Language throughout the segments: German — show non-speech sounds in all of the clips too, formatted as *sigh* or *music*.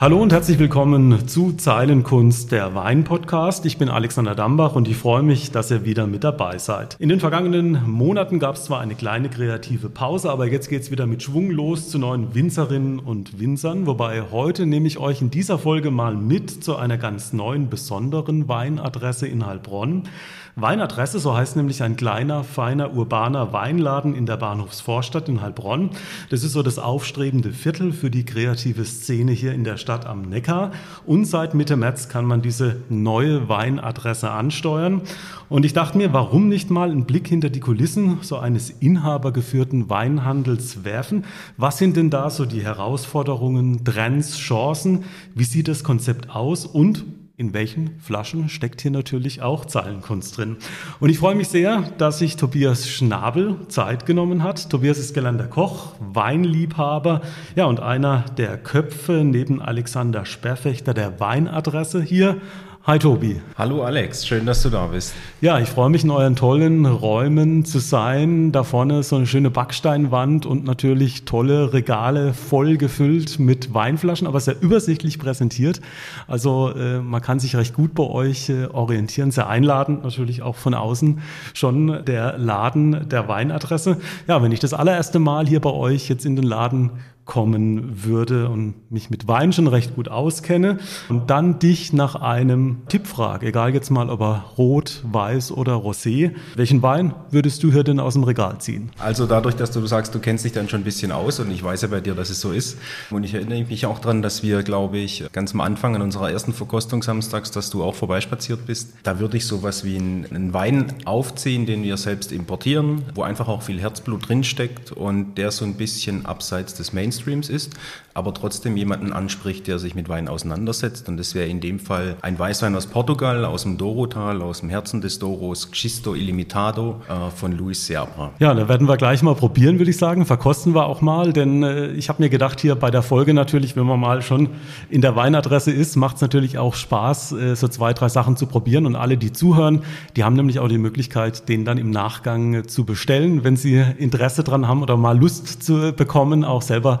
Hallo und herzlich willkommen zu Zeilenkunst, der Wein-Podcast. Ich bin Alexander Dambach und ich freue mich, dass ihr wieder mit dabei seid. In den vergangenen Monaten gab es zwar eine kleine kreative Pause, aber jetzt geht es wieder mit Schwung los zu neuen Winzerinnen und Winzern. Wobei heute nehme ich euch in dieser Folge mal mit zu einer ganz neuen, besonderen Weinadresse in Heilbronn. Weinadresse, so heißt nämlich ein kleiner, feiner, urbaner Weinladen in der Bahnhofsvorstadt in Heilbronn. Das ist so das aufstrebende Viertel für die kreative Szene hier in der Stadt am Neckar. Und seit Mitte März kann man diese neue Weinadresse ansteuern. Und ich dachte mir, warum nicht mal einen Blick hinter die Kulissen so eines inhabergeführten Weinhandels werfen? Was sind denn da so die Herausforderungen, Trends, Chancen? Wie sieht das Konzept aus? Und in welchen Flaschen steckt hier natürlich auch Zahlenkunst drin. Und ich freue mich sehr, dass sich Tobias Schnabel Zeit genommen hat. Tobias ist gelernter Koch, Weinliebhaber, ja, und einer der Köpfe neben Alexander Sperrfechter der Weinadresse hier Hi Tobi. Hallo Alex, schön, dass du da bist. Ja, ich freue mich in euren tollen Räumen zu sein. Da vorne ist so eine schöne Backsteinwand und natürlich tolle Regale voll gefüllt mit Weinflaschen, aber sehr übersichtlich präsentiert. Also äh, man kann sich recht gut bei euch äh, orientieren, sehr einladend natürlich auch von außen schon der Laden der Weinadresse. Ja, wenn ich das allererste Mal hier bei euch jetzt in den Laden kommen würde und mich mit Wein schon recht gut auskenne. Und dann dich nach einem Tipp frage, egal jetzt mal ob er rot, weiß oder rosé, welchen Wein würdest du hier denn aus dem Regal ziehen? Also dadurch, dass du sagst, du kennst dich dann schon ein bisschen aus und ich weiß ja bei dir, dass es so ist. Und ich erinnere mich auch daran, dass wir, glaube ich, ganz am Anfang an unserer ersten Verkostung samstags, dass du auch vorbeispaziert bist, da würde ich sowas wie einen, Wein aufziehen, den wir selbst importieren, wo einfach auch viel Herzblut drinsteckt und der so ein bisschen abseits des Main Mainstreams ist, aber trotzdem jemanden anspricht, der sich mit Wein auseinandersetzt. Und das wäre in dem Fall ein Weißwein aus Portugal, aus dem Dorotal, aus dem Herzen des Doros, Xisto Illimitado äh, von Luis Seabra. Ja, da werden wir gleich mal probieren, würde ich sagen. Verkosten wir auch mal, denn äh, ich habe mir gedacht, hier bei der Folge natürlich, wenn man mal schon in der Weinadresse ist, macht es natürlich auch Spaß, äh, so zwei, drei Sachen zu probieren. Und alle, die zuhören, die haben nämlich auch die Möglichkeit, den dann im Nachgang äh, zu bestellen, wenn sie Interesse dran haben oder mal Lust zu bekommen, auch selber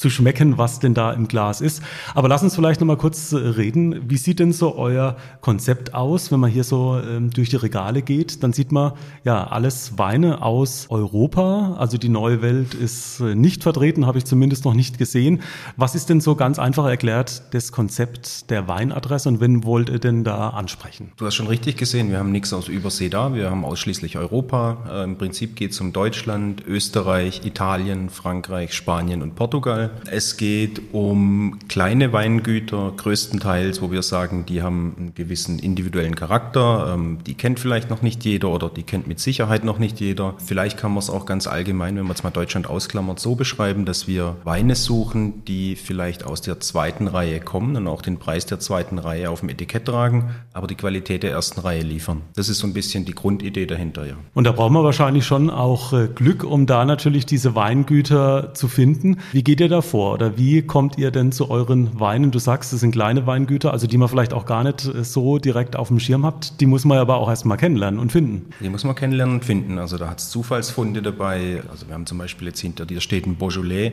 zu schmecken, was denn da im Glas ist. Aber lass uns vielleicht noch mal kurz äh, reden. Wie sieht denn so euer Konzept aus, wenn man hier so ähm, durch die Regale geht? Dann sieht man ja alles Weine aus Europa. Also die neue Welt ist äh, nicht vertreten, habe ich zumindest noch nicht gesehen. Was ist denn so ganz einfach erklärt das Konzept der Weinadresse und wen wollt ihr denn da ansprechen? Du hast schon richtig gesehen, wir haben nichts aus Übersee da, wir haben ausschließlich Europa. Äh, Im Prinzip geht es um Deutschland, Österreich, Italien, Frankreich, Spanien und Portugal. Es geht um kleine Weingüter, größtenteils, wo wir sagen, die haben einen gewissen individuellen Charakter. Ähm, die kennt vielleicht noch nicht jeder oder die kennt mit Sicherheit noch nicht jeder. Vielleicht kann man es auch ganz allgemein, wenn man es mal Deutschland ausklammert, so beschreiben, dass wir Weine suchen, die vielleicht aus der zweiten Reihe kommen und auch den Preis der zweiten Reihe auf dem Etikett tragen, aber die Qualität der ersten Reihe liefern. Das ist so ein bisschen die Grundidee dahinter, ja. Und da brauchen wir wahrscheinlich schon auch äh, Glück, um da natürlich diese Weingüter zu finden. Wie geht ihr da vor oder wie kommt ihr denn zu euren Weinen? Du sagst, es sind kleine Weingüter, also die man vielleicht auch gar nicht äh, so direkt auf dem Schirm habt. Die muss man aber auch erstmal kennenlernen und finden. Die muss man kennenlernen und finden. Also da hat es Zufallsfunde dabei. Also wir haben zum Beispiel jetzt hinter dir steht ein Beaujolais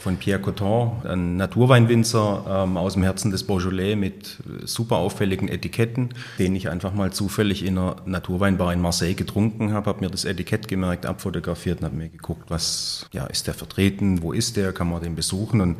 von Pierre Coton, ein Naturweinwinzer ähm, aus dem Herzen des Beaujolais mit super auffälligen Etiketten, den ich einfach mal zufällig in einer Naturweinbar in Marseille getrunken habe, habe mir das Etikett gemerkt, abfotografiert und habe mir geguckt, was ja, ist der vertreten, wo ist der, kann man den besuchen? Und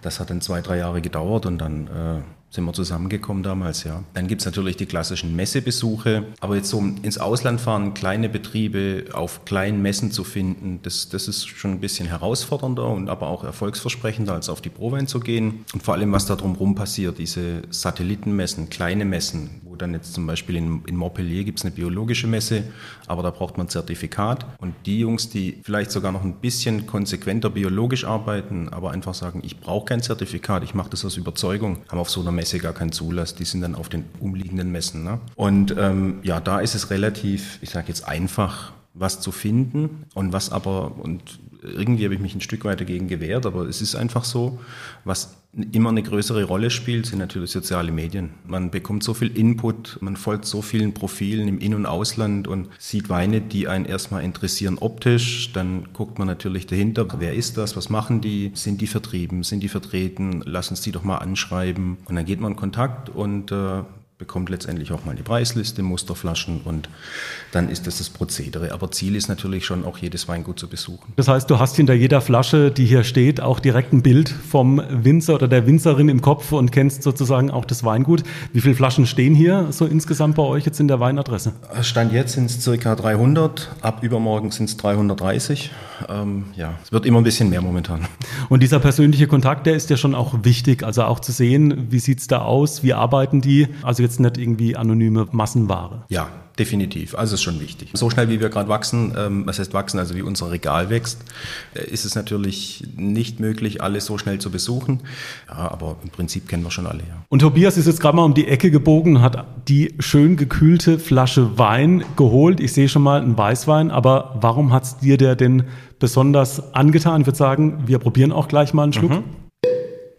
das hat dann zwei, drei Jahre gedauert und dann äh, sind wir zusammengekommen damals, ja. Dann gibt's natürlich die klassischen Messebesuche, aber jetzt so ins Ausland fahren, kleine Betriebe auf kleinen Messen zu finden, das, das ist schon ein bisschen herausfordernder und aber auch erfolgsversprechender, als auf die Prowein zu gehen. Und vor allem, was da drumherum passiert, diese Satellitenmessen, kleine Messen, dann jetzt zum Beispiel in, in Montpellier gibt's eine biologische Messe, aber da braucht man ein Zertifikat. Und die Jungs, die vielleicht sogar noch ein bisschen konsequenter biologisch arbeiten, aber einfach sagen, ich brauche kein Zertifikat, ich mache das aus Überzeugung, haben auf so einer Messe gar keinen Zulass, die sind dann auf den umliegenden Messen. Ne? Und ähm, ja, da ist es relativ, ich sage jetzt einfach, was zu finden und was aber, und irgendwie habe ich mich ein Stück weit dagegen gewehrt, aber es ist einfach so, was immer eine größere Rolle spielt, sind natürlich soziale Medien. Man bekommt so viel Input, man folgt so vielen Profilen im In- und Ausland und sieht Weine, die einen erstmal interessieren optisch. Dann guckt man natürlich dahinter, wer ist das, was machen die, sind die vertrieben, sind die vertreten, lass uns die doch mal anschreiben. Und dann geht man in Kontakt und äh, bekommt letztendlich auch mal die Preisliste, Musterflaschen und dann ist das das Prozedere. Aber Ziel ist natürlich schon auch jedes Weingut zu besuchen. Das heißt, du hast hinter jeder Flasche, die hier steht, auch direkt ein Bild vom Winzer oder der Winzerin im Kopf und kennst sozusagen auch das Weingut. Wie viele Flaschen stehen hier so insgesamt bei euch jetzt in der Weinadresse? Stand jetzt sind es circa 300, ab übermorgen sind es 330. Ähm, ja, es wird immer ein bisschen mehr momentan. Und dieser persönliche Kontakt, der ist ja schon auch wichtig, also auch zu sehen, wie sieht es da aus, wie arbeiten die, also jetzt nicht irgendwie anonyme Massenware. Ja, definitiv. Also ist schon wichtig. So schnell wie wir gerade wachsen, ähm, was heißt wachsen, also wie unser Regal wächst, äh, ist es natürlich nicht möglich, alles so schnell zu besuchen. Ja, aber im Prinzip kennen wir schon alle, ja. Und Tobias ist jetzt gerade mal um die Ecke gebogen, hat die schön gekühlte Flasche Wein geholt. Ich sehe schon mal einen Weißwein, aber warum hat es dir der denn besonders angetan? Ich würde sagen, wir probieren auch gleich mal einen Schluck. Mhm.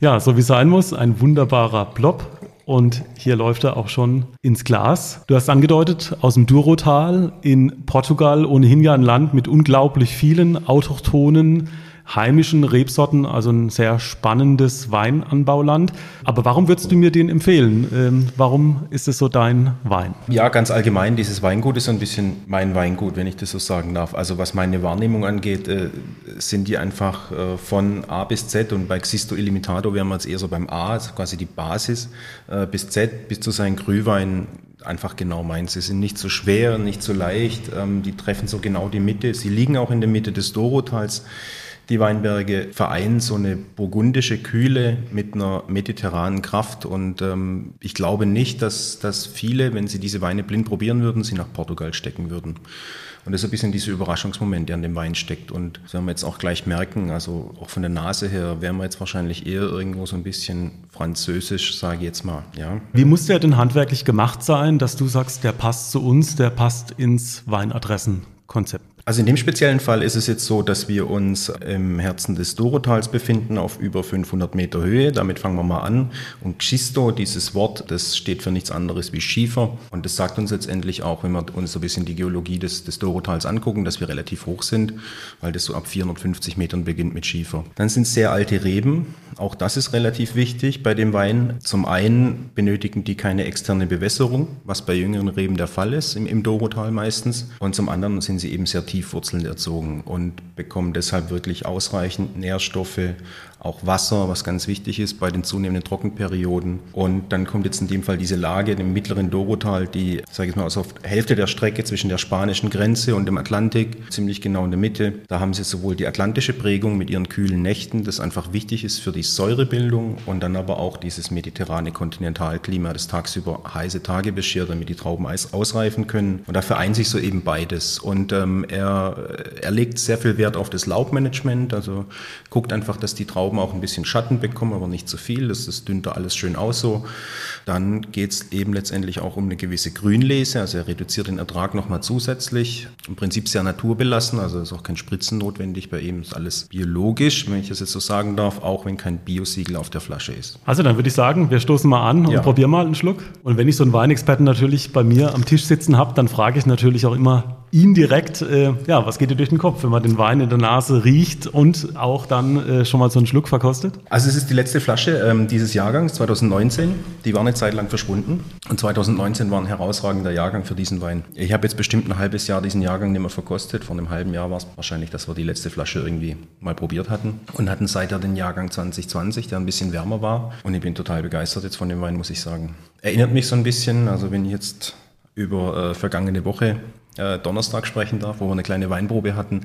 Ja, so wie es sein muss, ein wunderbarer Blob. Und hier läuft er auch schon ins Glas. Du hast angedeutet, aus dem Durotal in Portugal, ohnehin ja ein Land mit unglaublich vielen autochthonen heimischen Rebsorten, also ein sehr spannendes Weinanbauland. Aber warum würdest du mir den empfehlen? Ähm, warum ist es so dein Wein? Ja, ganz allgemein, dieses Weingut ist so ein bisschen mein Weingut, wenn ich das so sagen darf. Also was meine Wahrnehmung angeht, äh, sind die einfach äh, von A bis Z und bei Xisto Illimitato wären wir jetzt eher so beim A, also quasi die Basis, äh, bis Z, bis zu seinen Grühwein einfach genau meins. Sie sind nicht so schwer, nicht so leicht, ähm, die treffen so genau die Mitte. Sie liegen auch in der Mitte des Dorotals. Die Weinberge vereinen so eine burgundische Kühle mit einer mediterranen Kraft und ähm, ich glaube nicht, dass, dass viele, wenn sie diese Weine blind probieren würden, sie nach Portugal stecken würden. Und das ist ein bisschen dieser Überraschungsmoment, der an dem Wein steckt. Und das werden wir jetzt auch gleich merken, also auch von der Nase her wären wir jetzt wahrscheinlich eher irgendwo so ein bisschen französisch, sage ich jetzt mal. Ja. Wie muss der denn handwerklich gemacht sein, dass du sagst, der passt zu uns, der passt ins Weinadressenkonzept? Also in dem speziellen Fall ist es jetzt so, dass wir uns im Herzen des Dorotals befinden, auf über 500 Meter Höhe. Damit fangen wir mal an. Und Schisto, dieses Wort, das steht für nichts anderes wie Schiefer. Und das sagt uns letztendlich auch, wenn wir uns so ein bisschen die Geologie des, des Dorotals angucken, dass wir relativ hoch sind, weil das so ab 450 Metern beginnt mit Schiefer. Dann sind es sehr alte Reben. Auch das ist relativ wichtig bei dem Wein. Zum einen benötigen die keine externe Bewässerung, was bei jüngeren Reben der Fall ist, im, im Dorotal meistens. Und zum anderen sind sie eben sehr Tiefwurzeln erzogen und bekommen deshalb wirklich ausreichend Nährstoffe, auch Wasser, was ganz wichtig ist bei den zunehmenden Trockenperioden. Und dann kommt jetzt in dem Fall diese Lage im mittleren Dorotal, die, sage ich mal, also auf Hälfte der Strecke zwischen der spanischen Grenze und dem Atlantik, ziemlich genau in der Mitte. Da haben sie sowohl die atlantische Prägung mit ihren kühlen Nächten, das einfach wichtig ist für die Säurebildung und dann aber auch dieses mediterrane Kontinentalklima, das tagsüber heiße Tage beschert, damit die Trauben ausreifen können. Und da vereint sich so eben beides. Und ähm, er, er legt sehr viel Wert auf das Laubmanagement, also guckt einfach, dass die Trauben Trauben auch ein bisschen Schatten bekommen, aber nicht zu viel. Das, das dünnt da alles schön aus so. Dann geht es eben letztendlich auch um eine gewisse Grünlese. Also er reduziert den Ertrag nochmal zusätzlich. Im Prinzip sehr naturbelassen, also ist auch kein Spritzen notwendig. Bei ihm ist alles biologisch, wenn ich das jetzt so sagen darf, auch wenn kein Biosiegel auf der Flasche ist. Also dann würde ich sagen, wir stoßen mal an und ja. probieren mal einen Schluck. Und wenn ich so einen Weinexperten natürlich bei mir am Tisch sitzen habe, dann frage ich natürlich auch immer, ihn direkt, äh, ja, was geht dir durch den Kopf, wenn man den Wein in der Nase riecht und auch dann äh, schon mal so einen Schluck verkostet? Also es ist die letzte Flasche ähm, dieses Jahrgangs, 2019. Die war eine Zeit lang verschwunden und 2019 war ein herausragender Jahrgang für diesen Wein. Ich habe jetzt bestimmt ein halbes Jahr diesen Jahrgang nicht mehr verkostet. Vor einem halben Jahr war es wahrscheinlich, dass wir die letzte Flasche irgendwie mal probiert hatten und hatten seither den Jahrgang 2020, der ein bisschen wärmer war. Und ich bin total begeistert jetzt von dem Wein, muss ich sagen. Erinnert mich so ein bisschen, also wenn ich jetzt über äh, vergangene Woche äh, Donnerstag sprechen darf, wo wir eine kleine Weinprobe hatten,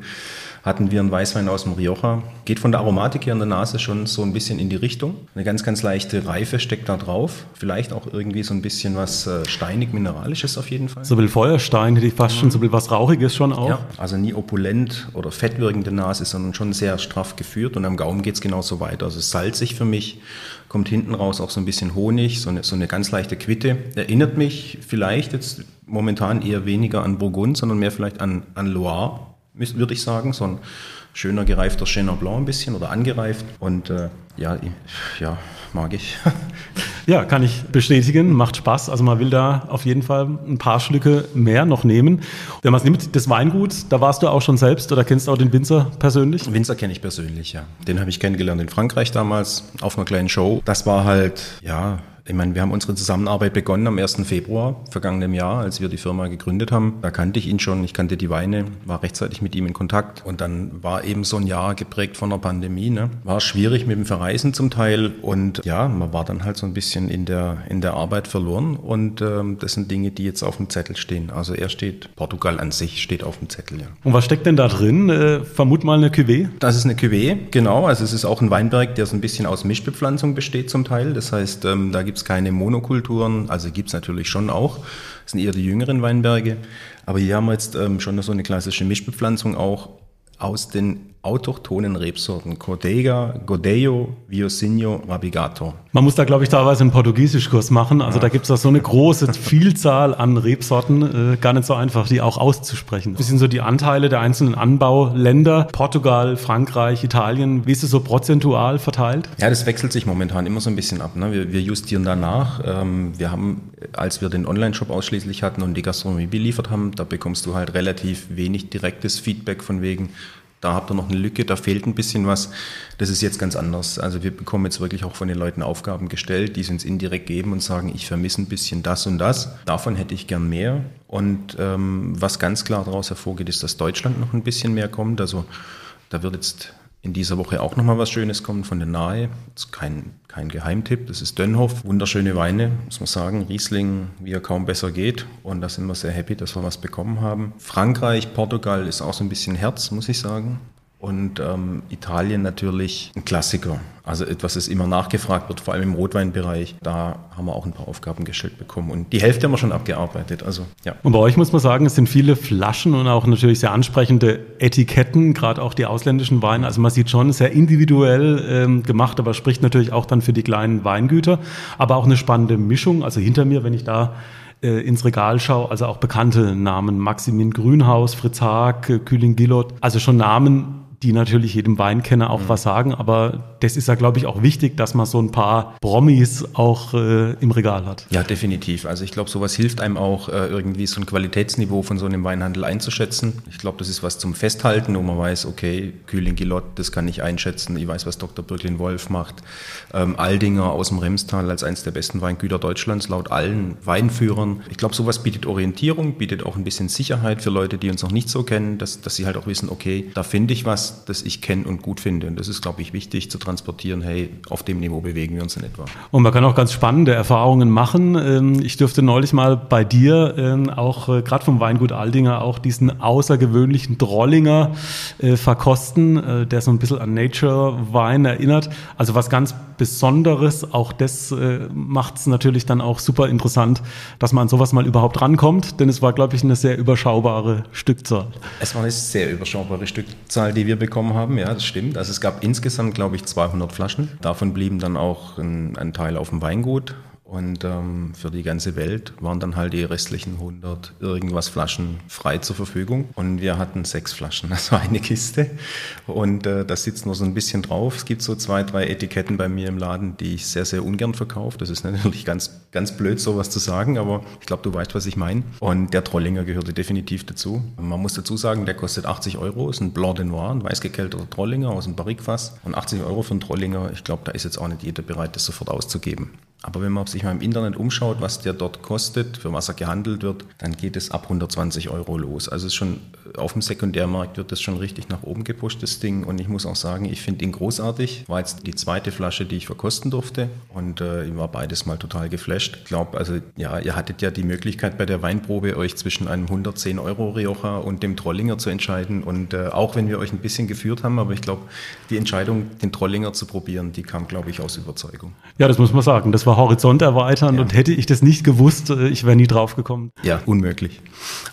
hatten wir einen Weißwein aus dem Rioja. Geht von der Aromatik hier in der Nase schon so ein bisschen in die Richtung. Eine ganz, ganz leichte Reife steckt da drauf. Vielleicht auch irgendwie so ein bisschen was äh, steinig-mineralisches auf jeden Fall. So ein Feuerstein hätte ich fast schon, so ein was Rauchiges schon auch. Ja, also nie opulent oder fettwirkende Nase, sondern schon sehr straff geführt und am Gaumen geht es genauso weiter. Also salzig für mich, kommt hinten raus auch so ein bisschen Honig, so eine, so eine ganz leichte Quitte. Erinnert mich vielleicht jetzt momentan eher weniger an Burgund, sondern mehr vielleicht an, an Loire würde ich sagen, so ein schöner gereifter Chenin Blanc ein bisschen oder angereift. Und äh, ja, ja, mag ich. *laughs* Ja, kann ich bestätigen, macht Spaß. Also man will da auf jeden Fall ein paar Schlücke mehr noch nehmen. Wenn man es nimmt, das Weingut, da warst du auch schon selbst oder kennst du auch den Winzer persönlich? Den Winzer kenne ich persönlich, ja. Den habe ich kennengelernt in Frankreich damals auf einer kleinen Show. Das war halt, ja, ich meine, wir haben unsere Zusammenarbeit begonnen am 1. Februar vergangenen Jahr, als wir die Firma gegründet haben. Da kannte ich ihn schon, ich kannte die Weine, war rechtzeitig mit ihm in Kontakt. Und dann war eben so ein Jahr geprägt von der Pandemie. Ne? War schwierig mit dem Verreisen zum Teil. Und ja, man war dann halt so ein bisschen in der, in der Arbeit verloren. Und ähm, das sind Dinge, die jetzt auf dem Zettel stehen. Also er steht, Portugal an sich steht auf dem Zettel, ja. Und was steckt denn da drin? Äh, vermut mal eine Cuvée? Das ist eine Cuvée, genau. Also es ist auch ein Weinberg, der so ein bisschen aus Mischbepflanzung besteht zum Teil. Das heißt, ähm, da gibt gibt es keine Monokulturen, also gibt es natürlich schon auch. Das sind eher die jüngeren Weinberge. Aber hier haben wir jetzt ähm, schon so eine klassische Mischbepflanzung auch aus den autochthonen Rebsorten Codega, Godello, Viosinho, Rabigato. Man muss da, glaube ich, teilweise einen Portugiesischkurs machen. Also ja. da gibt es da so eine große Vielzahl an Rebsorten, äh, gar nicht so einfach, die auch auszusprechen. Ein bisschen so die Anteile der einzelnen Anbauländer, Portugal, Frankreich, Italien. Wie ist es so prozentual verteilt? Ja, das wechselt sich momentan immer so ein bisschen ab. Ne? Wir, wir, justieren danach. Ähm, wir haben, als wir den Online-Shop ausschließlich hatten und die Gastronomie beliefert haben, da bekommst du halt relativ wenig direktes Feedback von wegen, da habt ihr noch eine Lücke, da fehlt ein bisschen was. Das ist jetzt ganz anders. Also wir bekommen jetzt wirklich auch von den Leuten Aufgaben gestellt, die sie uns indirekt geben und sagen, ich vermisse ein bisschen das und das. Davon hätte ich gern mehr. Und ähm, was ganz klar daraus hervorgeht, ist, dass Deutschland noch ein bisschen mehr kommt. Also da wird jetzt in dieser Woche auch nochmal was Schönes kommen von der Nahe. Das ist kein, kein Geheimtipp. Das ist Dönhoff. Wunderschöne Weine, muss man sagen. Riesling, wie er kaum besser geht. Und da sind wir sehr happy, dass wir was bekommen haben. Frankreich, Portugal ist auch so ein bisschen Herz, muss ich sagen. Und ähm, Italien natürlich ein Klassiker. Also etwas, das immer nachgefragt wird, vor allem im Rotweinbereich. Da haben wir auch ein paar Aufgaben gestellt bekommen. Und die Hälfte haben wir schon abgearbeitet. Also, ja. Und bei euch muss man sagen, es sind viele Flaschen und auch natürlich sehr ansprechende Etiketten, gerade auch die ausländischen Weine. Also man sieht schon sehr individuell ähm, gemacht, aber spricht natürlich auch dann für die kleinen Weingüter. Aber auch eine spannende Mischung. Also hinter mir, wenn ich da äh, ins Regal schaue, also auch bekannte Namen, Maximin Grünhaus, Fritz Haag, Kühling Gillot, also schon Namen, die natürlich jedem Weinkenner auch mhm. was sagen, aber das ist ja, glaube ich, auch wichtig, dass man so ein paar Promis auch äh, im Regal hat. Ja, definitiv. Also ich glaube, sowas hilft einem auch äh, irgendwie so ein Qualitätsniveau von so einem Weinhandel einzuschätzen. Ich glaube, das ist was zum Festhalten, wo man weiß, okay, Kühling Gilott, das kann ich einschätzen. Ich weiß, was Dr. Birklin Wolf macht. Ähm, Aldinger aus dem Remstal als eines der besten Weingüter Deutschlands, laut allen Weinführern. Ich glaube, sowas bietet Orientierung, bietet auch ein bisschen Sicherheit für Leute, die uns noch nicht so kennen, dass, dass sie halt auch wissen, okay, da finde ich was, das, ich kenne und gut finde. Und das ist, glaube ich, wichtig zu transportieren, hey, auf dem Niveau bewegen wir uns in etwa. Und man kann auch ganz spannende Erfahrungen machen. Ähm, ich dürfte neulich mal bei dir ähm, auch äh, gerade vom Weingut Aldinger auch diesen außergewöhnlichen Drollinger äh, verkosten, äh, der so ein bisschen an Nature Wein erinnert. Also was ganz Besonderes. Auch das macht es natürlich dann auch super interessant, dass man an sowas mal überhaupt rankommt, denn es war, glaube ich, eine sehr überschaubare Stückzahl. Es war eine sehr überschaubare Stückzahl, die wir bekommen haben, ja, das stimmt. Also es gab insgesamt, glaube ich, 200 Flaschen. Davon blieben dann auch ein, ein Teil auf dem Weingut und ähm, für die ganze Welt waren dann halt die restlichen 100 irgendwas Flaschen frei zur Verfügung. Und wir hatten sechs Flaschen, *laughs* also eine Kiste. Und äh, das sitzt nur so ein bisschen drauf. Es gibt so zwei, drei Etiketten bei mir im Laden, die ich sehr, sehr ungern verkaufe. Das ist *laughs* natürlich ganz, ganz blöd, sowas zu sagen, aber ich glaube, du weißt, was ich meine. Und der Trollinger gehörte definitiv dazu. Man muss dazu sagen, der kostet 80 Euro, ist ein Blanc de Noir, ein weißgekelterter Trollinger aus dem Barrikfass. Und 80 Euro für einen Trollinger, ich glaube, da ist jetzt auch nicht jeder bereit, das sofort auszugeben. Aber wenn man sich mal im Internet umschaut, was der dort kostet, für was er gehandelt wird, dann geht es ab 120 Euro los. Also schon auf dem Sekundärmarkt wird das schon richtig nach oben gepusht, das Ding. Und ich muss auch sagen, ich finde ihn großartig. War jetzt die zweite Flasche, die ich verkosten durfte. Und äh, ich war beides mal total geflasht. Ich glaube, also ja, ihr hattet ja die Möglichkeit bei der Weinprobe euch zwischen einem 110 Euro Rioja und dem Trollinger zu entscheiden. Und äh, auch wenn wir euch ein bisschen geführt haben, aber ich glaube, die Entscheidung, den Trollinger zu probieren, die kam, glaube ich, aus Überzeugung. Ja, das muss man sagen. Das war Horizont erweitern ja. und hätte ich das nicht gewusst, äh, ich wäre nie drauf gekommen. Ja, unmöglich.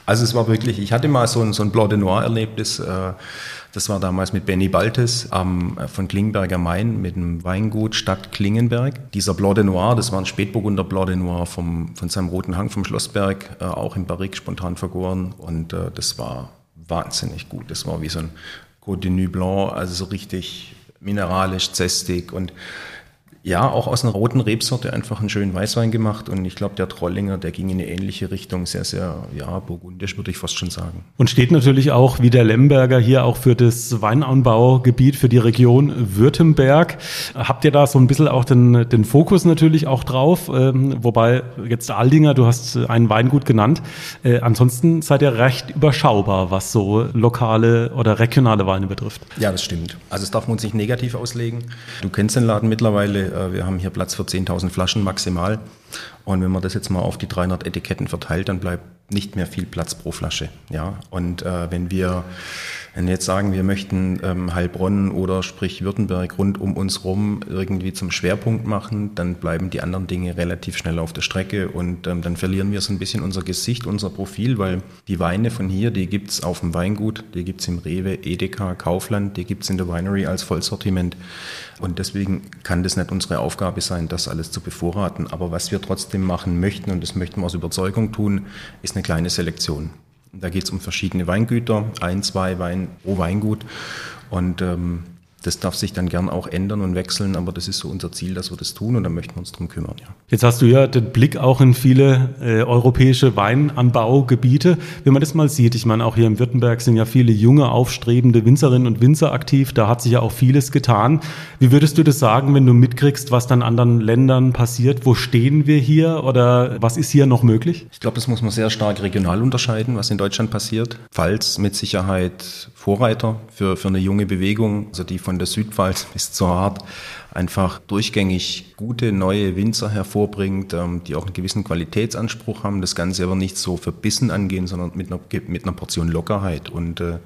Also es war wirklich, ich hatte mal so ein, so ein Blanc de Noir-Erlebnis. Äh, das war damals mit Benny Baltes am, äh, von Klingenberger Main mit dem Weingut Stadt Klingenberg. Dieser Blanc de Noir, das war ein Spätburgunder Blanc de Noir vom, von seinem roten Hang vom Schlossberg, auch im Barrique spontan vergoren und das war wahnsinnig gut. Das war wie so ein Côte de Nuit Blanc, also so richtig mineralisch, zästig und ja, auch aus einer roten Rebsorte einfach einen schönen Weißwein gemacht und ich glaube, der Trollinger, der ging in eine ähnliche Richtung, sehr, sehr, ja, burgundisch würde ich fast schon sagen. Und steht natürlich auch, wie der Lemberger, hier auch für das Weinanbaugebiet, für die Region Württemberg. Habt ihr da so ein bisschen auch den, den Fokus natürlich auch drauf? Ähm, wobei jetzt Aldinger, du hast einen Weingut genannt. Äh, ansonsten seid ihr recht überschaubar, was so lokale oder regionale Weine betrifft. Ja, das stimmt. Also es darf man uns nicht negativ auslegen. Du kennst den Laden mittlerweile wir haben hier Platz für 10.000 Flaschen maximal. Und wenn man das jetzt mal auf die 300 Etiketten verteilt, dann bleibt nicht mehr viel Platz pro Flasche. Ja? Und äh, wenn wir wenn jetzt sagen, wir möchten ähm, Heilbronn oder sprich Württemberg rund um uns rum irgendwie zum Schwerpunkt machen, dann bleiben die anderen Dinge relativ schnell auf der Strecke und ähm, dann verlieren wir so ein bisschen unser Gesicht, unser Profil, weil die Weine von hier, die gibt's auf dem Weingut, die gibt's im Rewe, Edeka, Kaufland, die gibt's in der Winery als Vollsortiment. Und deswegen kann das nicht unsere Aufgabe sein, das alles zu bevorraten. Aber was wir trotzdem machen möchten, und das möchten wir aus Überzeugung tun, ist eine kleine Selektion. Da geht es um verschiedene Weingüter, ein, zwei Wein pro Weingut. Und ähm, das darf sich dann gern auch ändern und wechseln, aber das ist so unser Ziel, dass wir das tun und da möchten wir uns drum kümmern. Ja. Jetzt hast du ja den Blick auch in viele äh, europäische Weinanbaugebiete. Wenn man das mal sieht, ich meine, auch hier in Württemberg sind ja viele junge, aufstrebende Winzerinnen und Winzer aktiv, da hat sich ja auch vieles getan. Wie würdest du das sagen, wenn du mitkriegst, was dann anderen Ländern passiert? Wo stehen wir hier oder was ist hier noch möglich? Ich glaube, das muss man sehr stark regional unterscheiden, was in Deutschland passiert. Pfalz mit Sicherheit Vorreiter für, für eine junge Bewegung, also die von von der Südpfalz *laughs* bis zur Hart einfach durchgängig gute neue Winzer hervorbringt, ähm, die auch einen gewissen Qualitätsanspruch haben, das Ganze aber nicht so verbissen angehen, sondern mit einer, mit einer Portion Lockerheit. Und äh,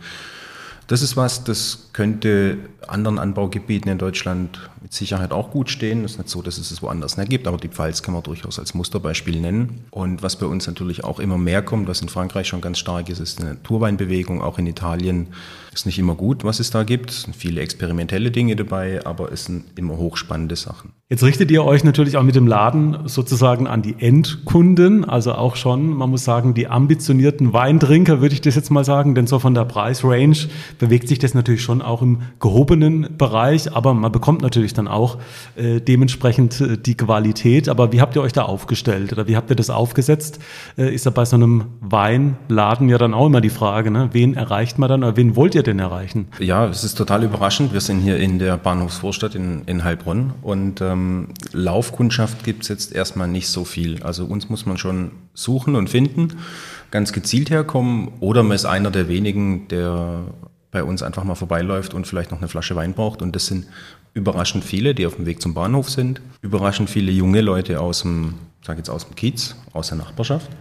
das ist was, das könnte anderen Anbaugebieten in Deutschland mit Sicherheit auch gut stehen. Es ist nicht so, dass es es woanders nicht gibt, aber die Pfalz kann man durchaus als Musterbeispiel nennen. Und was bei uns natürlich auch immer mehr kommt, was in Frankreich schon ganz stark ist, ist eine Naturweinbewegung, auch in Italien ist nicht immer gut, was es da gibt. Es sind viele experimentelle Dinge dabei, aber es sind immer hochspannende Sachen. Jetzt richtet ihr euch natürlich auch mit dem Laden sozusagen an die Endkunden, also auch schon, man muss sagen, die ambitionierten Weintrinker, würde ich das jetzt mal sagen, denn so von der Preisrange bewegt sich das natürlich schon auch im gehobenen Bereich, aber man bekommt natürlich dann auch äh, dementsprechend äh, die Qualität. Aber wie habt ihr euch da aufgestellt oder wie habt ihr das aufgesetzt? Äh, ist ja bei so einem Weinladen ja dann auch immer die Frage, ne? wen erreicht man dann oder wen wollt ihr denn erreichen? Ja, es ist total überraschend. Wir sind hier in der Bahnhofsvorstadt in, in Heilbronn und ähm, Laufkundschaft gibt es jetzt erstmal nicht so viel. Also uns muss man schon suchen und finden, ganz gezielt herkommen oder man ist einer der wenigen, der bei uns einfach mal vorbeiläuft und vielleicht noch eine Flasche Wein braucht. Und das sind überraschend viele, die auf dem Weg zum Bahnhof sind. Überraschend viele junge Leute aus dem, sag jetzt aus dem Kiez, aus der Nachbarschaft,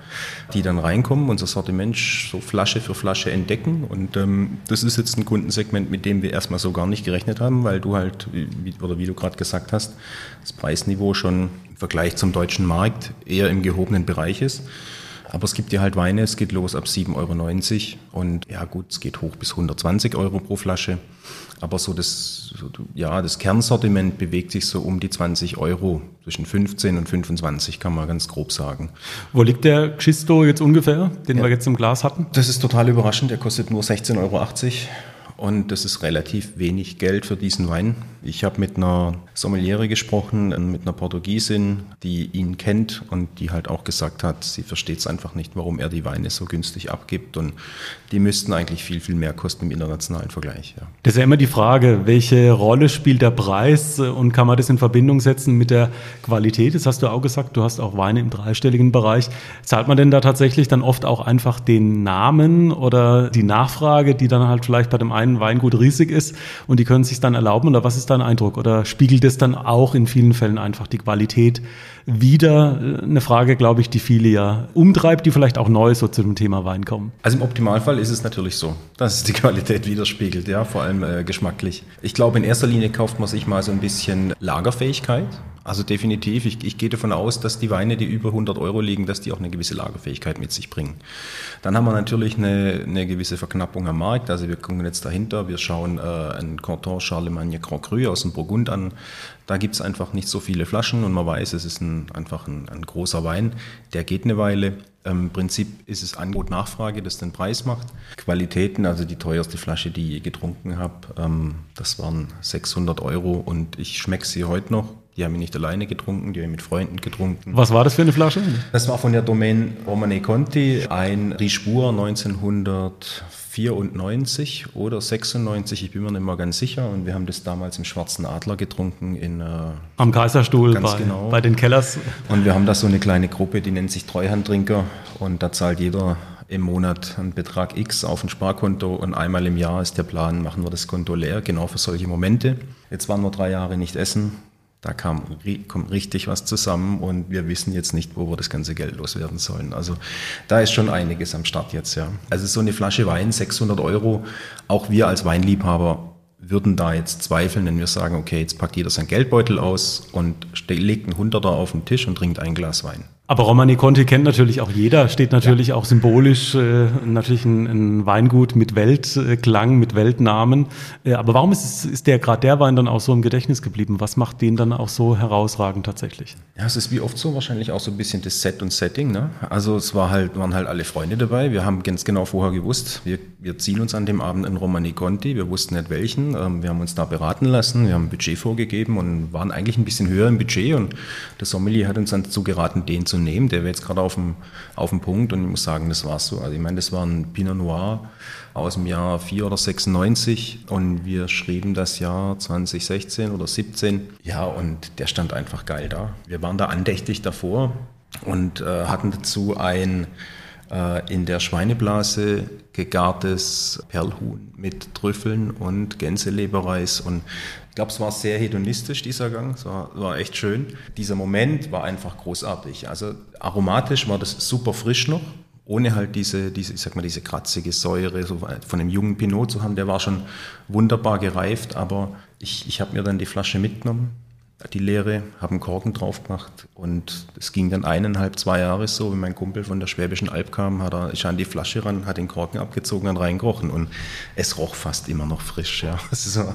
die dann reinkommen, unser Sortiment so Flasche für Flasche entdecken. Und ähm, das ist jetzt ein Kundensegment, mit dem wir erstmal so gar nicht gerechnet haben, weil du halt, wie, oder wie du gerade gesagt hast, das Preisniveau schon im Vergleich zum deutschen Markt eher im gehobenen Bereich ist. Aber es gibt ja halt Weine, es geht los ab 7,90 Euro und ja gut, es geht hoch bis 120 Euro pro Flasche. Aber so das, ja, das Kernsortiment bewegt sich so um die 20 Euro. Zwischen 15 und 25 kann man ganz grob sagen. Wo liegt der Gschisto jetzt ungefähr, den ja. wir jetzt im Glas hatten? Das ist total überraschend. Der kostet nur 16,80 Euro und das ist relativ wenig Geld für diesen Wein. Ich habe mit einer Sommeliere gesprochen, äh, mit einer Portugiesin, die ihn kennt und die halt auch gesagt hat, sie versteht es einfach nicht, warum er die Weine so günstig abgibt und die müssten eigentlich viel, viel mehr kosten im internationalen Vergleich. Ja. Das ist ja immer die Frage, welche Rolle spielt der Preis äh, und kann man das in Verbindung setzen mit der Qualität? Das hast du auch gesagt, du hast auch Weine im dreistelligen Bereich. Zahlt man denn da tatsächlich dann oft auch einfach den Namen oder die Nachfrage, die dann halt vielleicht bei dem einen ein Weingut riesig ist und die können es sich dann erlauben? Oder was ist dein Eindruck? Oder spiegelt es dann auch in vielen Fällen einfach die Qualität wieder? Eine Frage, glaube ich, die viele ja umtreibt, die vielleicht auch neu so zu dem Thema Wein kommen. Also im Optimalfall ist es natürlich so, dass es die Qualität widerspiegelt, ja, vor allem äh, geschmacklich. Ich glaube, in erster Linie kauft man sich mal so ein bisschen Lagerfähigkeit. Also definitiv. Ich, ich gehe davon aus, dass die Weine, die über 100 Euro liegen, dass die auch eine gewisse Lagerfähigkeit mit sich bringen. Dann haben wir natürlich eine, eine gewisse Verknappung am Markt. Also wir gucken jetzt dahinter, wir schauen äh, einen Canton Charlemagne Grand Cru aus dem Burgund an. Da gibt es einfach nicht so viele Flaschen und man weiß, es ist ein, einfach ein, ein großer Wein. Der geht eine Weile. Im Prinzip ist es Angebot-Nachfrage, das den Preis macht. Qualitäten, also die teuerste Flasche, die ich je getrunken habe, ähm, das waren 600 Euro und ich schmecke sie heute noch. Die haben ich nicht alleine getrunken, die habe ich mit Freunden getrunken. Was war das für eine Flasche? Das war von der Domain Romane Conti, ein Richebourg 1994 oder 96, ich bin mir nicht mehr ganz sicher. Und wir haben das damals im Schwarzen Adler getrunken in äh, am Kaiserstuhl bei, genau. bei den Kellers. Und wir haben da so eine kleine Gruppe, die nennt sich Treuhandtrinker und da zahlt jeder im Monat einen Betrag X auf ein Sparkonto und einmal im Jahr ist der Plan, machen wir das Konto leer, genau für solche Momente. Jetzt waren wir drei Jahre nicht essen, da kam, kommt richtig was zusammen und wir wissen jetzt nicht, wo wir das ganze Geld loswerden sollen. Also da ist schon einiges am Start jetzt, ja. Also so eine Flasche Wein, 600 Euro, auch wir als Weinliebhaber würden da jetzt zweifeln, wenn wir sagen, okay, jetzt packt jeder sein Geldbeutel aus und legt einen Hunderter auf den Tisch und trinkt ein Glas Wein. Aber Romani Conti kennt natürlich auch jeder, steht natürlich ja. auch symbolisch, äh, natürlich ein, ein, Weingut mit Weltklang, mit Weltnamen. Äh, aber warum ist, ist der gerade der Wein dann auch so im Gedächtnis geblieben? Was macht den dann auch so herausragend tatsächlich? Ja, es ist wie oft so wahrscheinlich auch so ein bisschen das Set und Setting. Ne? Also es war halt, waren halt alle Freunde dabei. Wir haben ganz genau vorher gewusst, wir, wir ziehen uns an dem Abend in Romani Conti. Wir wussten nicht welchen. Ähm, wir haben uns da beraten lassen, wir haben ein Budget vorgegeben und waren eigentlich ein bisschen höher im Budget. Und der Sommelier hat uns dann dazu geraten, den zu nehmen. Der wäre jetzt gerade auf dem, auf dem Punkt und ich muss sagen, das war so. Also ich meine, das war ein Pinot Noir aus dem Jahr 4 oder 96 und wir schrieben das Jahr 2016 oder 17. Ja, und der stand einfach geil da. Wir waren da andächtig davor und äh, hatten dazu ein in der Schweineblase gegartes Perlhuhn mit Trüffeln und Gänseleberreis und ich glaube, es war sehr hedonistisch, dieser Gang. Es war, war, echt schön. Dieser Moment war einfach großartig. Also aromatisch war das super frisch noch, ohne halt diese, diese ich sag mal, diese kratzige Säure so von einem jungen Pinot zu haben. Der war schon wunderbar gereift, aber ich, ich habe mir dann die Flasche mitgenommen, die leere, habe einen Korken drauf gemacht und es ging dann eineinhalb, zwei Jahre so, wie mein Kumpel von der Schwäbischen Alb kam, hat er, ist an die Flasche ran, hat den Korken abgezogen und reingerochen und es roch fast immer noch frisch, ja. *laughs* Also,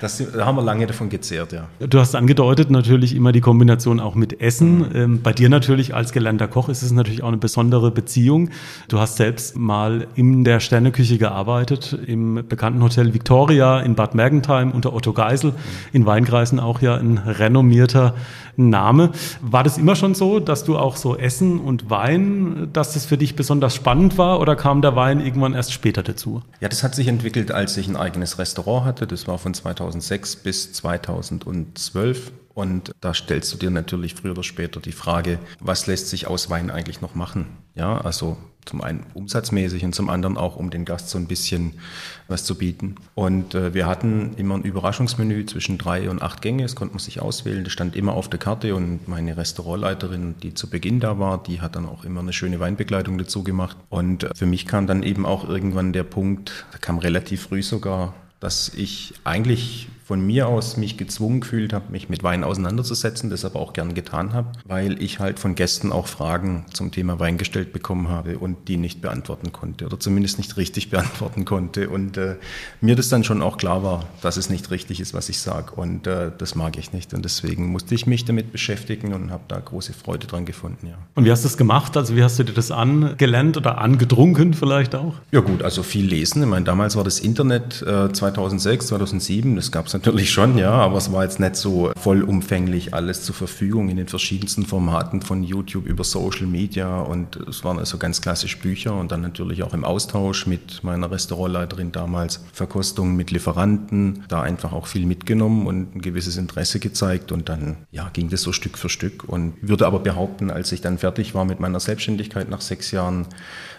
das, da haben wir lange davon gezehrt, ja. Du hast angedeutet, natürlich immer die Kombination auch mit Essen. Mhm. Ähm, bei dir natürlich als gelernter Koch ist es natürlich auch eine besondere Beziehung. Du hast selbst mal in der Sterneküche gearbeitet, im bekannten Hotel Victoria in Bad Mergentheim unter Otto Geisel, mhm. in Weinkreisen auch ja ein renommierter Name. War das immer schon so, dass du auch so Essen und Wein, dass das für dich besonders spannend war oder kam der Wein irgendwann erst später dazu? Ja, das hat sich entwickelt, als ich ein eigenes Restaurant hatte. Das war von 2006 bis 2012. Und da stellst du dir natürlich früher oder später die Frage, was lässt sich aus Wein eigentlich noch machen? Ja, also zum einen umsatzmäßig und zum anderen auch, um den Gast so ein bisschen was zu bieten. Und äh, wir hatten immer ein Überraschungsmenü zwischen drei und acht Gänge. Das konnte man sich auswählen. Das stand immer auf der Karte und meine Restaurantleiterin, die zu Beginn da war, die hat dann auch immer eine schöne Weinbegleitung dazu gemacht. Und äh, für mich kam dann eben auch irgendwann der Punkt, da kam relativ früh sogar, dass ich eigentlich von mir aus mich gezwungen gefühlt habe, mich mit Wein auseinanderzusetzen, das aber auch gern getan habe, weil ich halt von Gästen auch Fragen zum Thema Wein gestellt bekommen habe und die nicht beantworten konnte oder zumindest nicht richtig *laughs* beantworten konnte. Und äh, mir das dann schon auch klar war, dass es nicht richtig ist, was ich sage. Und äh, das mag ich nicht. Und deswegen musste ich mich damit beschäftigen und habe da große Freude dran gefunden. Ja. Und wie hast du das gemacht? Also wie hast du dir das angelernt oder angedrunken vielleicht auch? Ja gut, also viel lesen. Ich meine, damals war das Internet äh, 2006, 2007, das gab es natürlich schon, ja, aber es war jetzt nicht so vollumfänglich alles zur Verfügung in den verschiedensten Formaten von YouTube über Social Media und es waren also ganz klassisch Bücher und dann natürlich auch im Austausch mit meiner Restaurantleiterin damals, Verkostungen mit Lieferanten, da einfach auch viel mitgenommen und ein gewisses Interesse gezeigt und dann ja, ging das so Stück für Stück und würde aber behaupten, als ich dann fertig war mit meiner Selbstständigkeit nach sechs Jahren,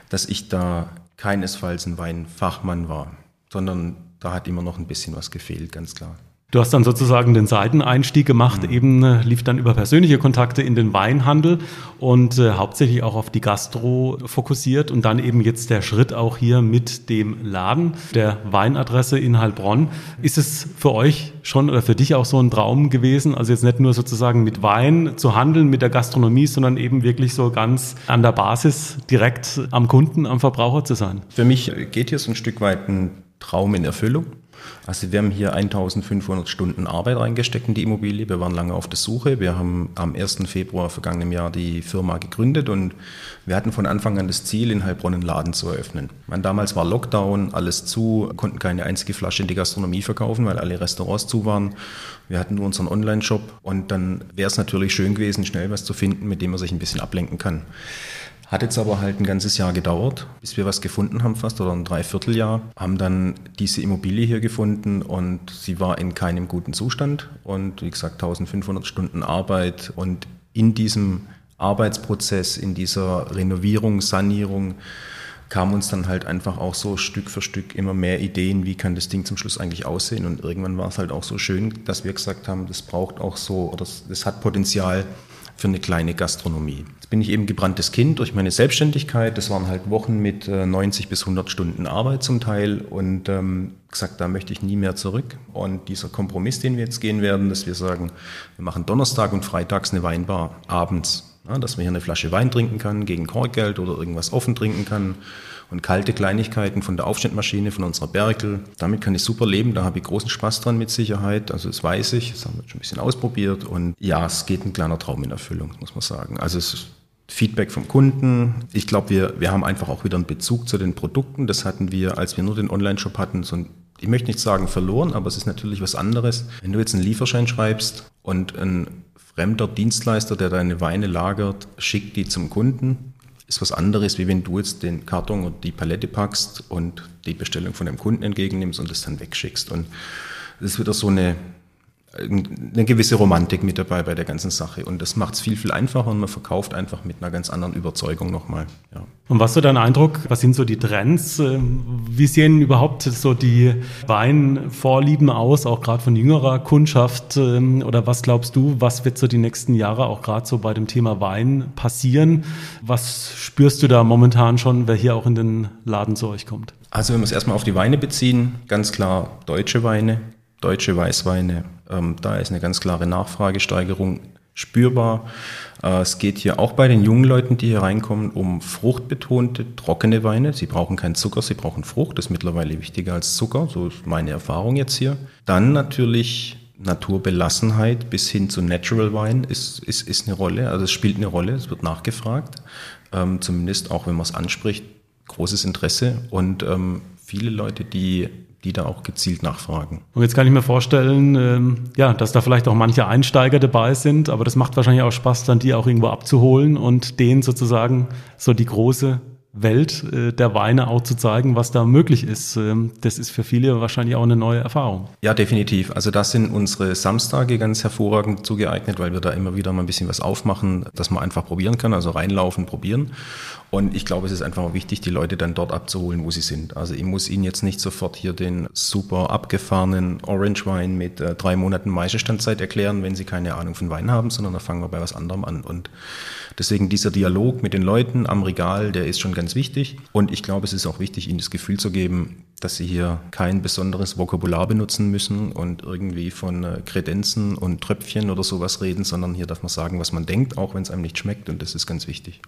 dass ich da keinesfalls ein Weinfachmann war, sondern da hat immer noch ein bisschen was gefehlt, ganz klar. Du hast dann sozusagen den Seiteneinstieg gemacht, mhm. eben äh, lief dann über persönliche Kontakte in den Weinhandel und äh, hauptsächlich auch auf die Gastro fokussiert und dann eben jetzt der Schritt auch hier mit dem Laden der Weinadresse in Heilbronn. Ist es für euch schon oder für dich auch so ein Traum gewesen, also jetzt nicht nur sozusagen mit Wein zu handeln, mit der Gastronomie, sondern eben wirklich so ganz an der Basis direkt am Kunden, am Verbraucher zu sein? Für mich geht hier so ein Stück weit ein Traum in Erfüllung. Also wir haben hier 1500 Stunden Arbeit reingesteckt in die Immobilie. Wir waren lange auf der Suche. Wir haben am 1. Februar vergangenen Jahr die Firma gegründet und wir hatten von Anfang an das Ziel, in Heilbronn einen Laden zu eröffnen. Man, damals war Lockdown, alles zu, konnten keine einzige Flasche in die Gastronomie verkaufen, weil alle Restaurants zu waren. Wir hatten nur unseren Online-Shop und dann wäre es natürlich schön gewesen, schnell was zu finden, mit dem man sich ein bisschen ablenken kann. Hat jetzt aber halt ein ganzes Jahr gedauert, bis wir was gefunden haben fast oder ein Dreivierteljahr. Haben dann diese Immobilie hier gefunden und sie war in keinem guten Zustand. Und wie gesagt, 1500 Stunden Arbeit und in diesem Arbeitsprozess, in dieser Renovierung, Sanierung, kamen uns dann halt einfach auch so Stück für Stück immer mehr Ideen, wie kann das Ding zum Schluss eigentlich aussehen. Und irgendwann war es halt auch so schön, dass wir gesagt haben, das braucht auch so, oder das hat Potenzial für eine kleine Gastronomie. Bin ich eben gebranntes Kind durch meine Selbstständigkeit. Das waren halt Wochen mit 90 äh, bis 100 Stunden Arbeit zum Teil und ähm, gesagt, da möchte ich nie mehr zurück. Und dieser Kompromiss, den wir jetzt gehen werden, dass wir sagen, wir machen Donnerstag und Freitags eine Weinbar abends, ja, dass man hier eine Flasche Wein trinken kann gegen Korkgeld oder irgendwas offen trinken kann und kalte Kleinigkeiten von der Aufschnittmaschine, von unserer Berkel. Damit kann ich super leben, da habe ich großen Spaß dran mit Sicherheit. Also das weiß ich, das haben wir schon ein bisschen ausprobiert und ja, es geht ein kleiner Traum in Erfüllung, muss man sagen. Also es Feedback vom Kunden. Ich glaube, wir, wir haben einfach auch wieder einen Bezug zu den Produkten. Das hatten wir, als wir nur den Online-Shop hatten, so ein ich möchte nicht sagen verloren, aber es ist natürlich was anderes. Wenn du jetzt einen Lieferschein schreibst und ein fremder Dienstleister, der deine Weine lagert, schickt die zum Kunden, ist was anderes, wie wenn du jetzt den Karton und die Palette packst und die Bestellung von dem Kunden entgegennimmst und es dann wegschickst. Und das ist wieder so eine eine gewisse Romantik mit dabei bei der ganzen Sache. Und das macht es viel, viel einfacher und man verkauft einfach mit einer ganz anderen Überzeugung nochmal. Ja. Und was ist dein Eindruck? Was sind so die Trends? Ähm, wie sehen überhaupt so die Weinvorlieben aus, auch gerade von jüngerer Kundschaft? Ähm, oder was glaubst du, was wird so die nächsten Jahre auch gerade so bei dem Thema Wein passieren? Was spürst du da momentan schon, wer hier auch in den Laden zu euch kommt? Also wenn wir es erstmal auf die Weine beziehen, ganz klar deutsche Weine, deutsche Weißweine. Ähm, da ist eine ganz klare Nachfragesteigerung spürbar. Äh, es geht hier auch bei den jungen Leuten, die hier reinkommen, um fruchtbetonte, trockene Weine. Sie brauchen keinen Zucker, sie brauchen Frucht. Das ist mittlerweile wichtiger als Zucker. So ist meine Erfahrung jetzt hier. Dann natürlich Naturbelassenheit bis hin zu Natural Wine ist, ist, ist eine Rolle. Also es spielt eine Rolle, es wird nachgefragt. Ähm, zumindest auch, wenn man es anspricht, großes Interesse. Und ähm, viele Leute, die die da auch gezielt nachfragen. Und jetzt kann ich mir vorstellen, ähm, ja, dass da vielleicht auch manche Einsteiger dabei sind, aber das macht wahrscheinlich auch Spaß, dann die auch irgendwo abzuholen und denen sozusagen so die große Welt äh, der Weine auch zu zeigen, was da möglich ist. Ähm, das ist für viele wahrscheinlich auch eine neue Erfahrung. Ja, definitiv. Also das sind unsere Samstage ganz hervorragend zugeeignet, weil wir da immer wieder mal ein bisschen was aufmachen, dass man einfach probieren kann, also reinlaufen, probieren. Und ich glaube, es ist einfach wichtig, die Leute dann dort abzuholen, wo sie sind. Also ich muss ihnen jetzt nicht sofort hier den super abgefahrenen Orange Wein mit äh, drei Monaten Maischestandzeit erklären, wenn sie keine Ahnung von Wein haben, sondern da fangen wir bei was anderem an. Und deswegen dieser Dialog mit den Leuten am Regal, der ist schon ganz wichtig. Und ich glaube, es ist auch wichtig, ihnen das Gefühl zu geben, dass sie hier kein besonderes Vokabular benutzen müssen und irgendwie von äh, Kredenzen und Tröpfchen oder sowas reden, sondern hier darf man sagen, was man denkt, auch wenn es einem nicht schmeckt. Und das ist ganz wichtig.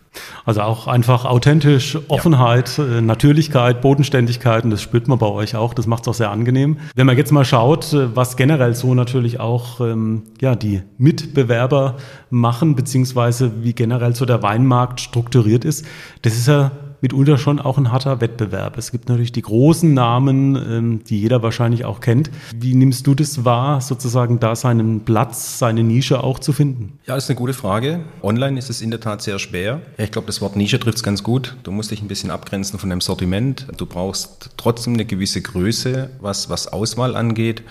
Also auch einfach authentisch, Offenheit, ja. Äh, Natürlichkeit, Bodenständigkeit und das spürt man bei euch auch. Das macht es auch sehr angenehm. Wenn man jetzt mal schaut, äh, was generell so natürlich auch ähm, ja, die Mitbewerber machen, beziehungsweise wie generell so der Weinmarkt strukturiert ist, das ist ja mitunter schon auch ein harter Wettbewerb. Es gibt natürlich die großen Namen, ähm, die jeder wahrscheinlich auch kennt. Wie nimmst du das wahr, sozusagen da seinen Platz, seine Nische auch zu finden? Ja, das ist eine gute Frage. Online ist es in der Tat sehr schwer. Ich glaube, das Wort Nische trifft es ganz gut. Du musst dich ein bisschen abgrenzen von dem Sortiment. Du brauchst trotzdem eine gewisse Größe, was, was Auswahl angeht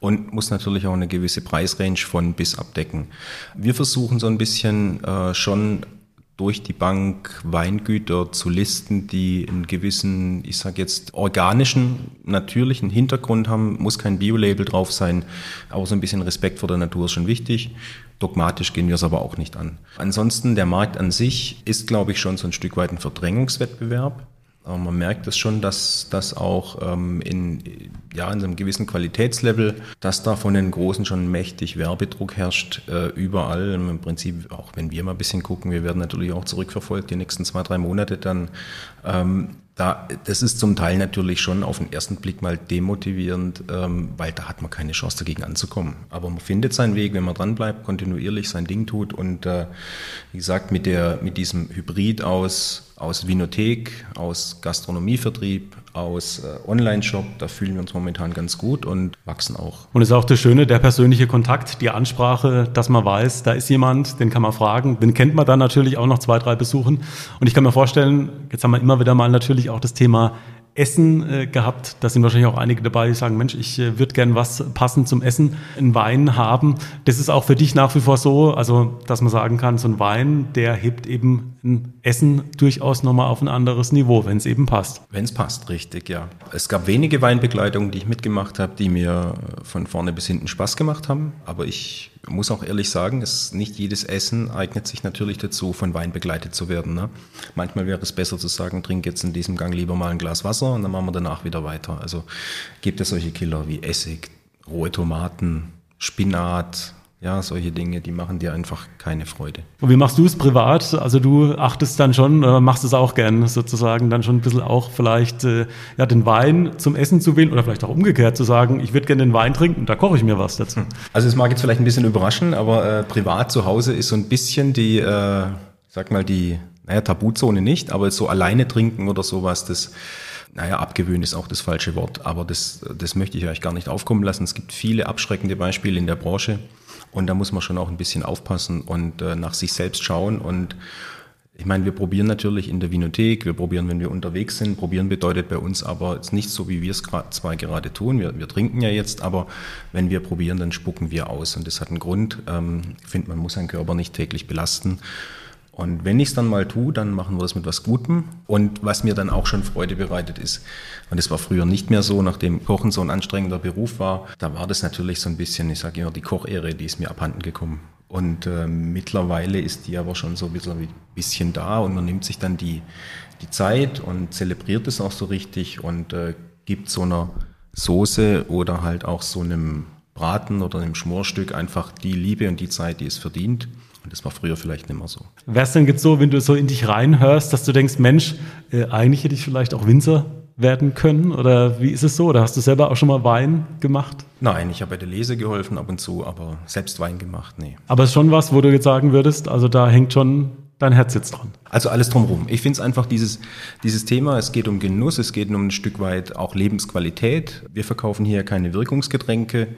und muss natürlich auch eine gewisse Preisrange von bis abdecken. Wir versuchen so ein bisschen äh, schon durch die Bank Weingüter zu listen, die einen gewissen, ich sage jetzt, organischen, natürlichen Hintergrund haben. Muss kein Bio-Label drauf sein, aber so ein bisschen Respekt vor der Natur ist schon wichtig. Dogmatisch gehen wir es aber auch nicht an. Ansonsten, der Markt an sich ist, glaube ich, schon so ein Stück weit ein Verdrängungswettbewerb. Aber man merkt es schon, dass das auch ähm, in, ja, in einem gewissen Qualitätslevel, dass da von den Großen schon mächtig Werbedruck herrscht, äh, überall. Im Prinzip, auch wenn wir mal ein bisschen gucken, wir werden natürlich auch zurückverfolgt die nächsten zwei, drei Monate dann. Ähm, da, das ist zum Teil natürlich schon auf den ersten Blick mal demotivierend, ähm, weil da hat man keine Chance dagegen anzukommen. Aber man findet seinen Weg, wenn man dranbleibt, kontinuierlich sein Ding tut und äh, wie gesagt, mit, der, mit diesem Hybrid aus aus Vinothek, aus Gastronomievertrieb, aus äh, Online-Shop. Da fühlen wir uns momentan ganz gut und wachsen auch. Und es ist auch das Schöne, der persönliche Kontakt, die Ansprache, dass man weiß, da ist jemand, den kann man fragen. Den kennt man dann natürlich auch noch zwei, drei Besuchen. Und ich kann mir vorstellen, jetzt haben wir immer wieder mal natürlich auch das Thema Essen äh, gehabt. Da sind wahrscheinlich auch einige dabei, die sagen, Mensch, ich äh, würde gern was passend zum Essen, einen Wein haben. Das ist auch für dich nach wie vor so, also dass man sagen kann, so ein Wein, der hebt eben ein Essen durchaus nochmal auf ein anderes Niveau, wenn es eben passt. Wenn es passt, richtig, ja. Es gab wenige Weinbegleitungen, die ich mitgemacht habe, die mir von vorne bis hinten Spaß gemacht haben, aber ich muss auch ehrlich sagen, es, nicht jedes Essen eignet sich natürlich dazu, von Wein begleitet zu werden. Ne? Manchmal wäre es besser zu sagen, trink jetzt in diesem Gang lieber mal ein Glas Wasser und dann machen wir danach wieder weiter. Also gibt es solche Killer wie Essig, rohe Tomaten, Spinat, ja, solche Dinge, die machen dir einfach keine Freude. Und wie machst du es privat? Also du achtest dann schon, äh, machst es auch gern sozusagen, dann schon ein bisschen auch vielleicht äh, ja, den Wein zum Essen zu wählen oder vielleicht auch umgekehrt zu sagen, ich würde gerne den Wein trinken, da koche ich mir was dazu. Hm. Also es mag jetzt vielleicht ein bisschen überraschen, aber äh, privat zu Hause ist so ein bisschen die, äh, sag mal, die, naja, Tabuzone nicht, aber so alleine trinken oder sowas, das naja, abgewöhnt ist auch das falsche Wort, aber das, das möchte ich euch gar nicht aufkommen lassen. Es gibt viele abschreckende Beispiele in der Branche. Und da muss man schon auch ein bisschen aufpassen und äh, nach sich selbst schauen. Und ich meine, wir probieren natürlich in der Vinothek, wir probieren, wenn wir unterwegs sind. Probieren bedeutet bei uns aber jetzt nicht so, wie wir es zwar gerade tun. Wir, wir trinken ja jetzt, aber wenn wir probieren, dann spucken wir aus. Und das hat einen Grund. Ähm, ich finde, man muss seinen Körper nicht täglich belasten. Und wenn ich es dann mal tue, dann machen wir das mit was Gutem. Und was mir dann auch schon Freude bereitet ist, und das war früher nicht mehr so, nachdem Kochen so ein anstrengender Beruf war, da war das natürlich so ein bisschen, ich sage immer, die Kochehre, die ist mir abhanden gekommen. Und äh, mittlerweile ist die aber schon so ein bisschen, ein bisschen da und man nimmt sich dann die, die Zeit und zelebriert es auch so richtig und äh, gibt so einer Soße oder halt auch so einem Braten oder einem Schmorstück einfach die Liebe und die Zeit, die es verdient. Und das war früher vielleicht nicht mehr so. Wäre es denn jetzt so, wenn du so in dich reinhörst, dass du denkst, Mensch, äh, eigentlich hätte ich vielleicht auch Winzer werden können? Oder wie ist es so? Oder hast du selber auch schon mal Wein gemacht? Nein, ich habe bei der Lese geholfen ab und zu, aber selbst Wein gemacht, nee. Aber es ist schon was, wo du jetzt sagen würdest, also da hängt schon dein Herz jetzt dran. Also alles drumherum. Ich finde es einfach dieses, dieses Thema, es geht um Genuss, es geht um ein Stück weit auch Lebensqualität. Wir verkaufen hier keine Wirkungsgetränke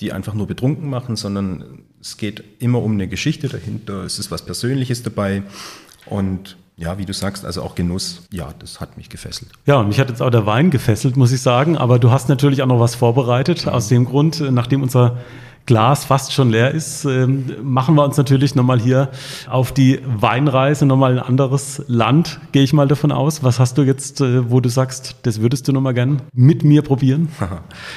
die einfach nur betrunken machen, sondern es geht immer um eine Geschichte dahinter, es ist was Persönliches dabei und ja, wie du sagst, also auch Genuss, ja, das hat mich gefesselt. Ja, und mich hat jetzt auch der Wein gefesselt, muss ich sagen, aber du hast natürlich auch noch was vorbereitet, mhm. aus dem Grund, nachdem unser Glas fast schon leer ist, ähm, machen wir uns natürlich nochmal hier auf die Weinreise, nochmal ein anderes Land, gehe ich mal davon aus. Was hast du jetzt, äh, wo du sagst, das würdest du nochmal gern mit mir probieren? *laughs*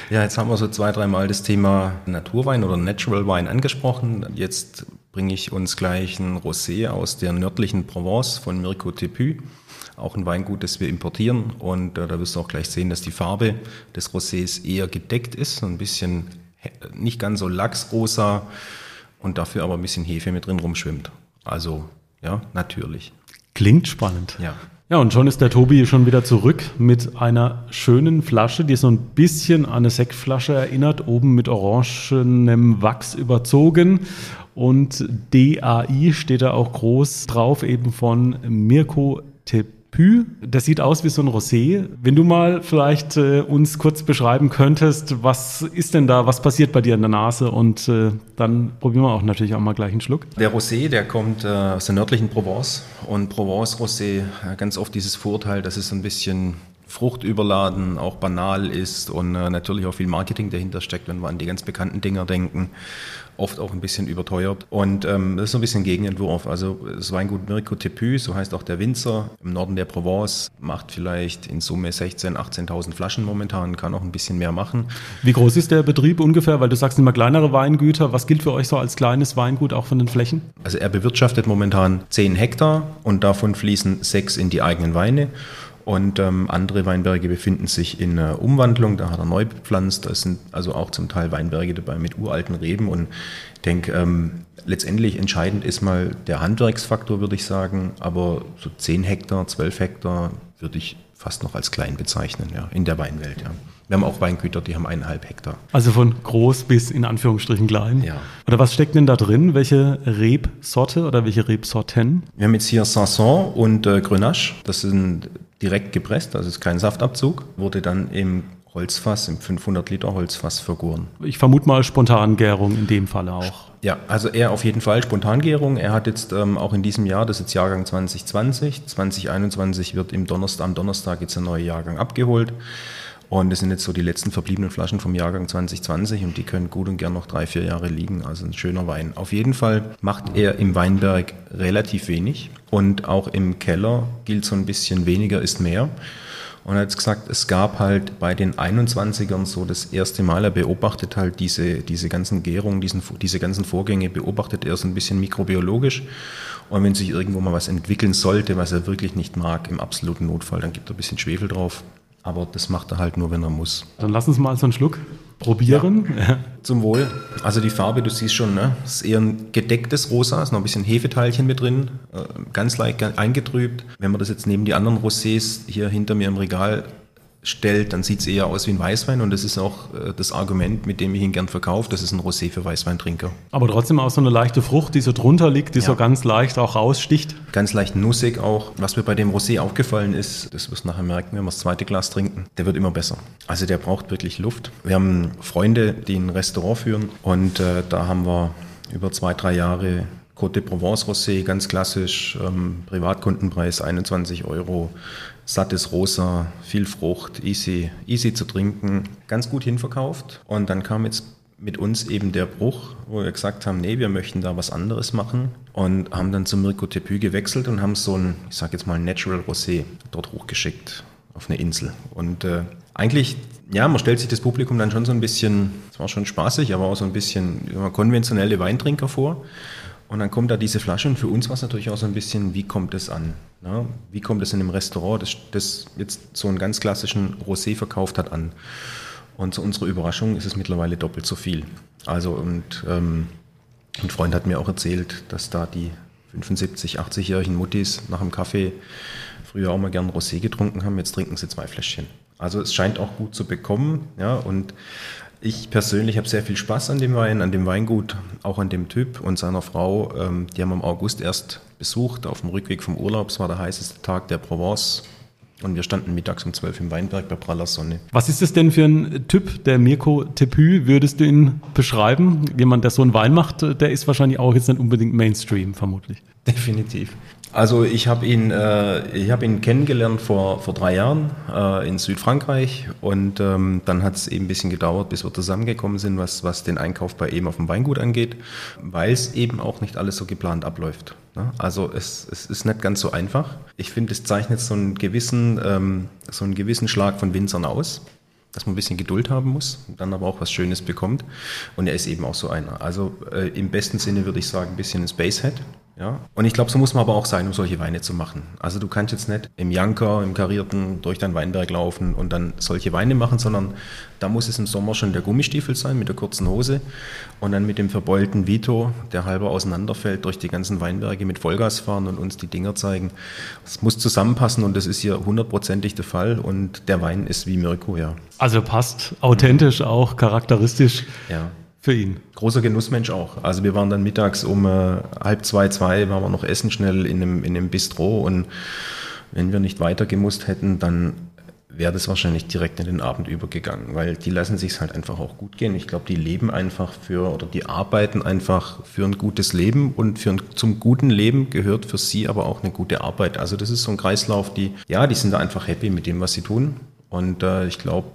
Ja, jetzt haben wir so zwei, dreimal das Thema Naturwein oder Natural Wine angesprochen. Jetzt bringe ich uns gleich ein Rosé aus der nördlichen Provence von Mirko Tepu auch ein Weingut, das wir importieren. Und äh, da wirst du auch gleich sehen, dass die Farbe des Rosés eher gedeckt ist, ein bisschen nicht ganz so lachsrosa und dafür aber ein bisschen Hefe mit drin rumschwimmt. Also, ja, natürlich. Klingt spannend. Ja. Ja, und schon ist der Tobi schon wieder zurück mit einer schönen Flasche, die so ein bisschen an eine Sektflasche erinnert, oben mit orangenem Wachs überzogen. Und DAI steht da auch groß drauf, eben von Mirko Tipp. Pü. Das sieht aus wie so ein Rosé. Wenn du mal vielleicht äh, uns kurz beschreiben könntest, was ist denn da, was passiert bei dir in der Nase? Und äh, dann probieren wir auch natürlich auch mal gleich einen Schluck. Der Rosé, der kommt äh, aus der nördlichen Provence. Und Provence Rosé, äh, ganz oft dieses Vorteil, dass es so ein bisschen fruchtüberladen, auch banal ist und äh, natürlich auch viel Marketing dahinter steckt, wenn wir an die ganz bekannten Dinger denken. Oft auch ein bisschen überteuert. Und ähm, das ist so ein bisschen Gegenentwurf. Also das Weingut Mirko Tepü, so heißt auch der Winzer, im Norden der Provence, macht vielleicht in Summe 16.000, 18.000 Flaschen momentan, kann auch ein bisschen mehr machen. Wie groß ist der Betrieb ungefähr? Weil du sagst immer kleinere Weingüter. Was gilt für euch so als kleines Weingut, auch von den Flächen? Also er bewirtschaftet momentan 10 Hektar und davon fließen sechs in die eigenen Weine. Und ähm, andere Weinberge befinden sich in äh, Umwandlung, da hat er neu bepflanzt. Da sind also auch zum Teil Weinberge dabei mit uralten Reben. Und ich denke, ähm, letztendlich entscheidend ist mal der Handwerksfaktor, würde ich sagen. Aber so 10 Hektar, 12 Hektar würde ich fast noch als klein bezeichnen, ja, in der Weinwelt, ja. Wir haben auch Weingüter, die haben eineinhalb Hektar. Also von groß bis in Anführungsstrichen klein. Ja. Oder was steckt denn da drin? Welche Rebsorte oder welche Rebsorten? Wir haben jetzt hier Sanson und äh, Grenache. Das sind direkt gepresst, also ist kein Saftabzug. Wurde dann im Holzfass, im 500 Liter Holzfass vergoren. Ich vermute mal Spontangärung in dem Falle auch. Ja, also er auf jeden Fall Spontangärung. Er hat jetzt ähm, auch in diesem Jahr, das ist jetzt Jahrgang 2020, 2021 wird im Donnerstag, am Donnerstag jetzt ein neuer Jahrgang abgeholt. Und das sind jetzt so die letzten verbliebenen Flaschen vom Jahrgang 2020 und die können gut und gern noch drei, vier Jahre liegen. Also ein schöner Wein. Auf jeden Fall macht er im Weinberg relativ wenig und auch im Keller gilt so ein bisschen weniger ist mehr. Und er hat gesagt, es gab halt bei den 21ern so das erste Mal, er beobachtet halt diese, diese ganzen Gärungen, diesen, diese ganzen Vorgänge, beobachtet er so ein bisschen mikrobiologisch. Und wenn sich irgendwo mal was entwickeln sollte, was er wirklich nicht mag, im absoluten Notfall, dann gibt er ein bisschen Schwefel drauf aber das macht er halt nur, wenn er muss. Dann lass uns mal so einen Schluck probieren. Ja. Zum Wohl. Also die Farbe, du siehst schon, ne? ist eher ein gedecktes Rosa, ist noch ein bisschen Hefeteilchen mit drin, äh, ganz leicht eingetrübt. Wenn man das jetzt neben die anderen Rosés hier hinter mir im Regal stellt, dann sieht es eher aus wie ein Weißwein und das ist auch äh, das Argument, mit dem ich ihn gern verkaufe. Das ist ein Rosé für Weißweintrinker. Aber trotzdem auch so eine leichte Frucht, die so drunter liegt, die ja. so ganz leicht auch raussticht. Ganz leicht nussig auch. Was mir bei dem Rosé aufgefallen ist, das wirst du nachher merken, wenn wir das zweite Glas trinken, der wird immer besser. Also der braucht wirklich Luft. Wir haben Freunde, die ein Restaurant führen und äh, da haben wir über zwei, drei Jahre Côte de Provence Rosé, ganz klassisch, ähm, Privatkundenpreis 21 Euro, sattes Rosa, viel Frucht, easy, easy zu trinken, ganz gut hinverkauft. Und dann kam jetzt mit uns eben der Bruch, wo wir gesagt haben, nee, wir möchten da was anderes machen und haben dann zu Mirko Tepü gewechselt und haben so ein, ich sag jetzt mal, Natural Rosé dort hochgeschickt auf eine Insel. Und äh, eigentlich, ja, man stellt sich das Publikum dann schon so ein bisschen, es war schon spaßig, aber auch so ein bisschen konventionelle Weintrinker vor. Und dann kommt da diese Flasche und für uns war es natürlich auch so ein bisschen, wie kommt es an? Ne? Wie kommt es in einem Restaurant, das, das jetzt so einen ganz klassischen Rosé verkauft hat, an? Und zu unserer Überraschung ist es mittlerweile doppelt so viel. Also und ähm, ein Freund hat mir auch erzählt, dass da die 75, 80-jährigen Muttis nach dem Kaffee früher auch mal gern Rosé getrunken haben, jetzt trinken sie zwei Fläschchen. Also es scheint auch gut zu bekommen, ja, und ich persönlich habe sehr viel Spaß an dem Wein, an dem Weingut, auch an dem Typ und seiner Frau. Ähm, die haben im August erst besucht, auf dem Rückweg vom Urlaub. Es war der heißeste Tag der Provence. Und wir standen mittags um 12 im Weinberg bei praller Sonne. Was ist das denn für ein Typ, der Mirko Tepü? Würdest du ihn beschreiben? Jemand, der so einen Wein macht, der ist wahrscheinlich auch jetzt nicht unbedingt Mainstream, vermutlich. Definitiv. Also ich habe ihn, äh, hab ihn kennengelernt vor, vor drei Jahren äh, in Südfrankreich und ähm, dann hat es eben ein bisschen gedauert, bis wir zusammengekommen sind, was, was den Einkauf bei ihm auf dem Weingut angeht, weil es eben auch nicht alles so geplant abläuft. Ne? Also es, es ist nicht ganz so einfach. Ich finde, es zeichnet so einen gewissen, ähm, so einen gewissen Schlag von Winzern aus dass man ein bisschen Geduld haben muss, dann aber auch was Schönes bekommt. Und er ist eben auch so einer. Also äh, im besten Sinne würde ich sagen, ein bisschen ein Spacehead. Ja? Und ich glaube, so muss man aber auch sein, um solche Weine zu machen. Also du kannst jetzt nicht im Janker, im Karierten durch dein Weinberg laufen und dann solche Weine machen, sondern da muss es im Sommer schon der Gummistiefel sein mit der kurzen Hose und dann mit dem verbeulten Vito, der halber auseinanderfällt, durch die ganzen Weinberge mit Vollgas fahren und uns die Dinger zeigen. Es muss zusammenpassen und das ist hier hundertprozentig der Fall und der Wein ist wie Mirko, ja. Also passt authentisch auch, charakteristisch. Ja für ihn. Großer Genussmensch auch. Also wir waren dann mittags um äh, halb zwei, zwei, waren wir noch essen schnell in einem, in einem Bistro und wenn wir nicht weiter gemusst hätten, dann wäre das wahrscheinlich direkt in den Abend übergegangen, weil die lassen sich halt einfach auch gut gehen. Ich glaube, die leben einfach für oder die arbeiten einfach für ein gutes Leben und für ein, zum guten Leben gehört für sie aber auch eine gute Arbeit. Also das ist so ein Kreislauf, die ja, die sind da einfach happy mit dem, was sie tun und äh, ich glaube,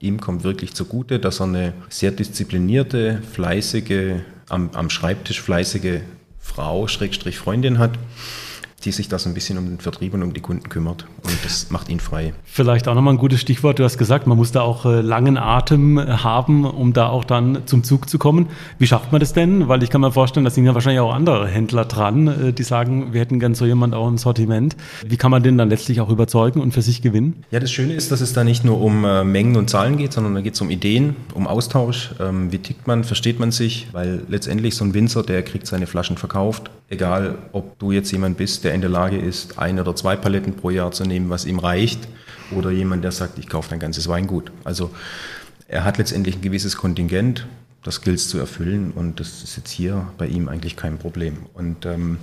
ihm kommt wirklich zugute, dass er eine sehr disziplinierte, fleißige, am, am Schreibtisch fleißige Frau, Schrägstrich Freundin hat die sich da so ein bisschen um den Vertrieb und um die Kunden kümmert. Und das macht ihn frei. Vielleicht auch nochmal ein gutes Stichwort. Du hast gesagt, man muss da auch äh, langen Atem äh, haben, um da auch dann zum Zug zu kommen. Wie schafft man das denn? Weil ich kann mir vorstellen, da sind ja wahrscheinlich auch andere Händler dran, äh, die sagen, wir hätten gern so jemand auch im Sortiment. Wie kann man den dann letztlich auch überzeugen und für sich gewinnen? Ja, das Schöne ist, dass es da nicht nur um Mengen und Zahlen geht, sondern da geht es um Ideen, um Austausch. Ähm, wie tickt man, versteht man sich? Weil letztendlich so ein Winzer, der kriegt seine Flaschen verkauft. Egal, ob du jetzt jemand bist, der in der Lage ist, ein oder zwei Paletten pro Jahr zu nehmen, was ihm reicht, oder jemand, der sagt, ich kaufe ein ganzes Weingut. Also er hat letztendlich ein gewisses Kontingent, das gilt es zu erfüllen und das ist jetzt hier bei ihm eigentlich kein Problem. Und ähm,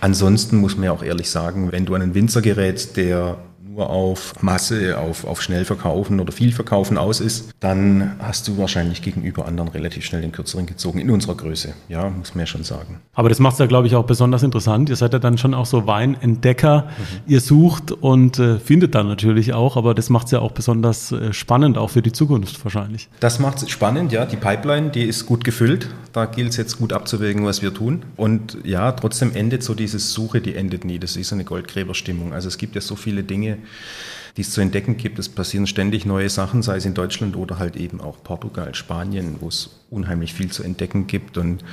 ansonsten muss man ja auch ehrlich sagen, wenn du einen Winzer gerätst, der nur auf Masse, auf, auf schnell verkaufen oder viel verkaufen aus ist, dann hast du wahrscheinlich gegenüber anderen relativ schnell den kürzeren gezogen in unserer Größe. Ja, muss man ja schon sagen. Aber das macht es ja, glaube ich, auch besonders interessant. Ihr seid ja dann schon auch so Weinentdecker. Mhm. Ihr sucht und äh, findet dann natürlich auch, aber das macht es ja auch besonders äh, spannend, auch für die Zukunft wahrscheinlich. Das macht es spannend, ja. Die Pipeline, die ist gut gefüllt. Da gilt es jetzt gut abzuwägen, was wir tun. Und ja, trotzdem endet so diese Suche, die endet nie. Das ist eine Goldgräberstimmung. Also es gibt ja so viele Dinge, die es zu entdecken gibt. Es passieren ständig neue Sachen, sei es in Deutschland oder halt eben auch Portugal, Spanien, wo es unheimlich viel zu entdecken gibt. Und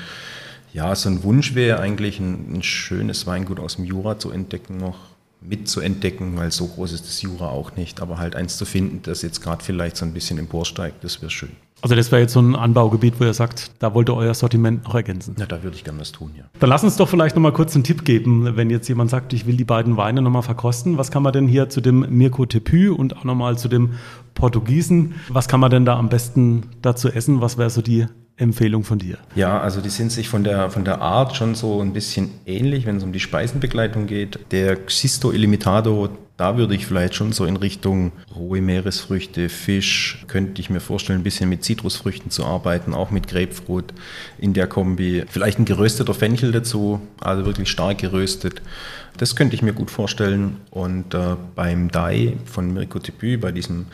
ja, so ein Wunsch wäre eigentlich, ein, ein schönes Weingut aus dem Jura zu entdecken noch mitzuentdecken, weil so groß ist das Jura auch nicht, aber halt eins zu finden, das jetzt gerade vielleicht so ein bisschen emporsteigt, das wäre schön. Also das wäre jetzt so ein Anbaugebiet, wo ihr sagt, da wollt ihr euer Sortiment noch ergänzen. Ja, da würde ich gerne was tun, ja. Dann lass uns doch vielleicht nochmal kurz einen Tipp geben, wenn jetzt jemand sagt, ich will die beiden Weine nochmal verkosten. Was kann man denn hier zu dem Mirko Tepü und auch nochmal zu dem Portugiesen, was kann man denn da am besten dazu essen? Was wäre so die Empfehlung von dir? Ja, also die sind sich von der, von der Art schon so ein bisschen ähnlich, wenn es um die Speisenbegleitung geht. Der Xisto Illimitado, da würde ich vielleicht schon so in Richtung rohe Meeresfrüchte, Fisch, könnte ich mir vorstellen, ein bisschen mit Zitrusfrüchten zu arbeiten, auch mit Grapefruit in der Kombi. Vielleicht ein gerösteter Fenchel dazu, also wirklich stark geröstet. Das könnte ich mir gut vorstellen. Und äh, beim Dai von Mirko Tipu, bei diesem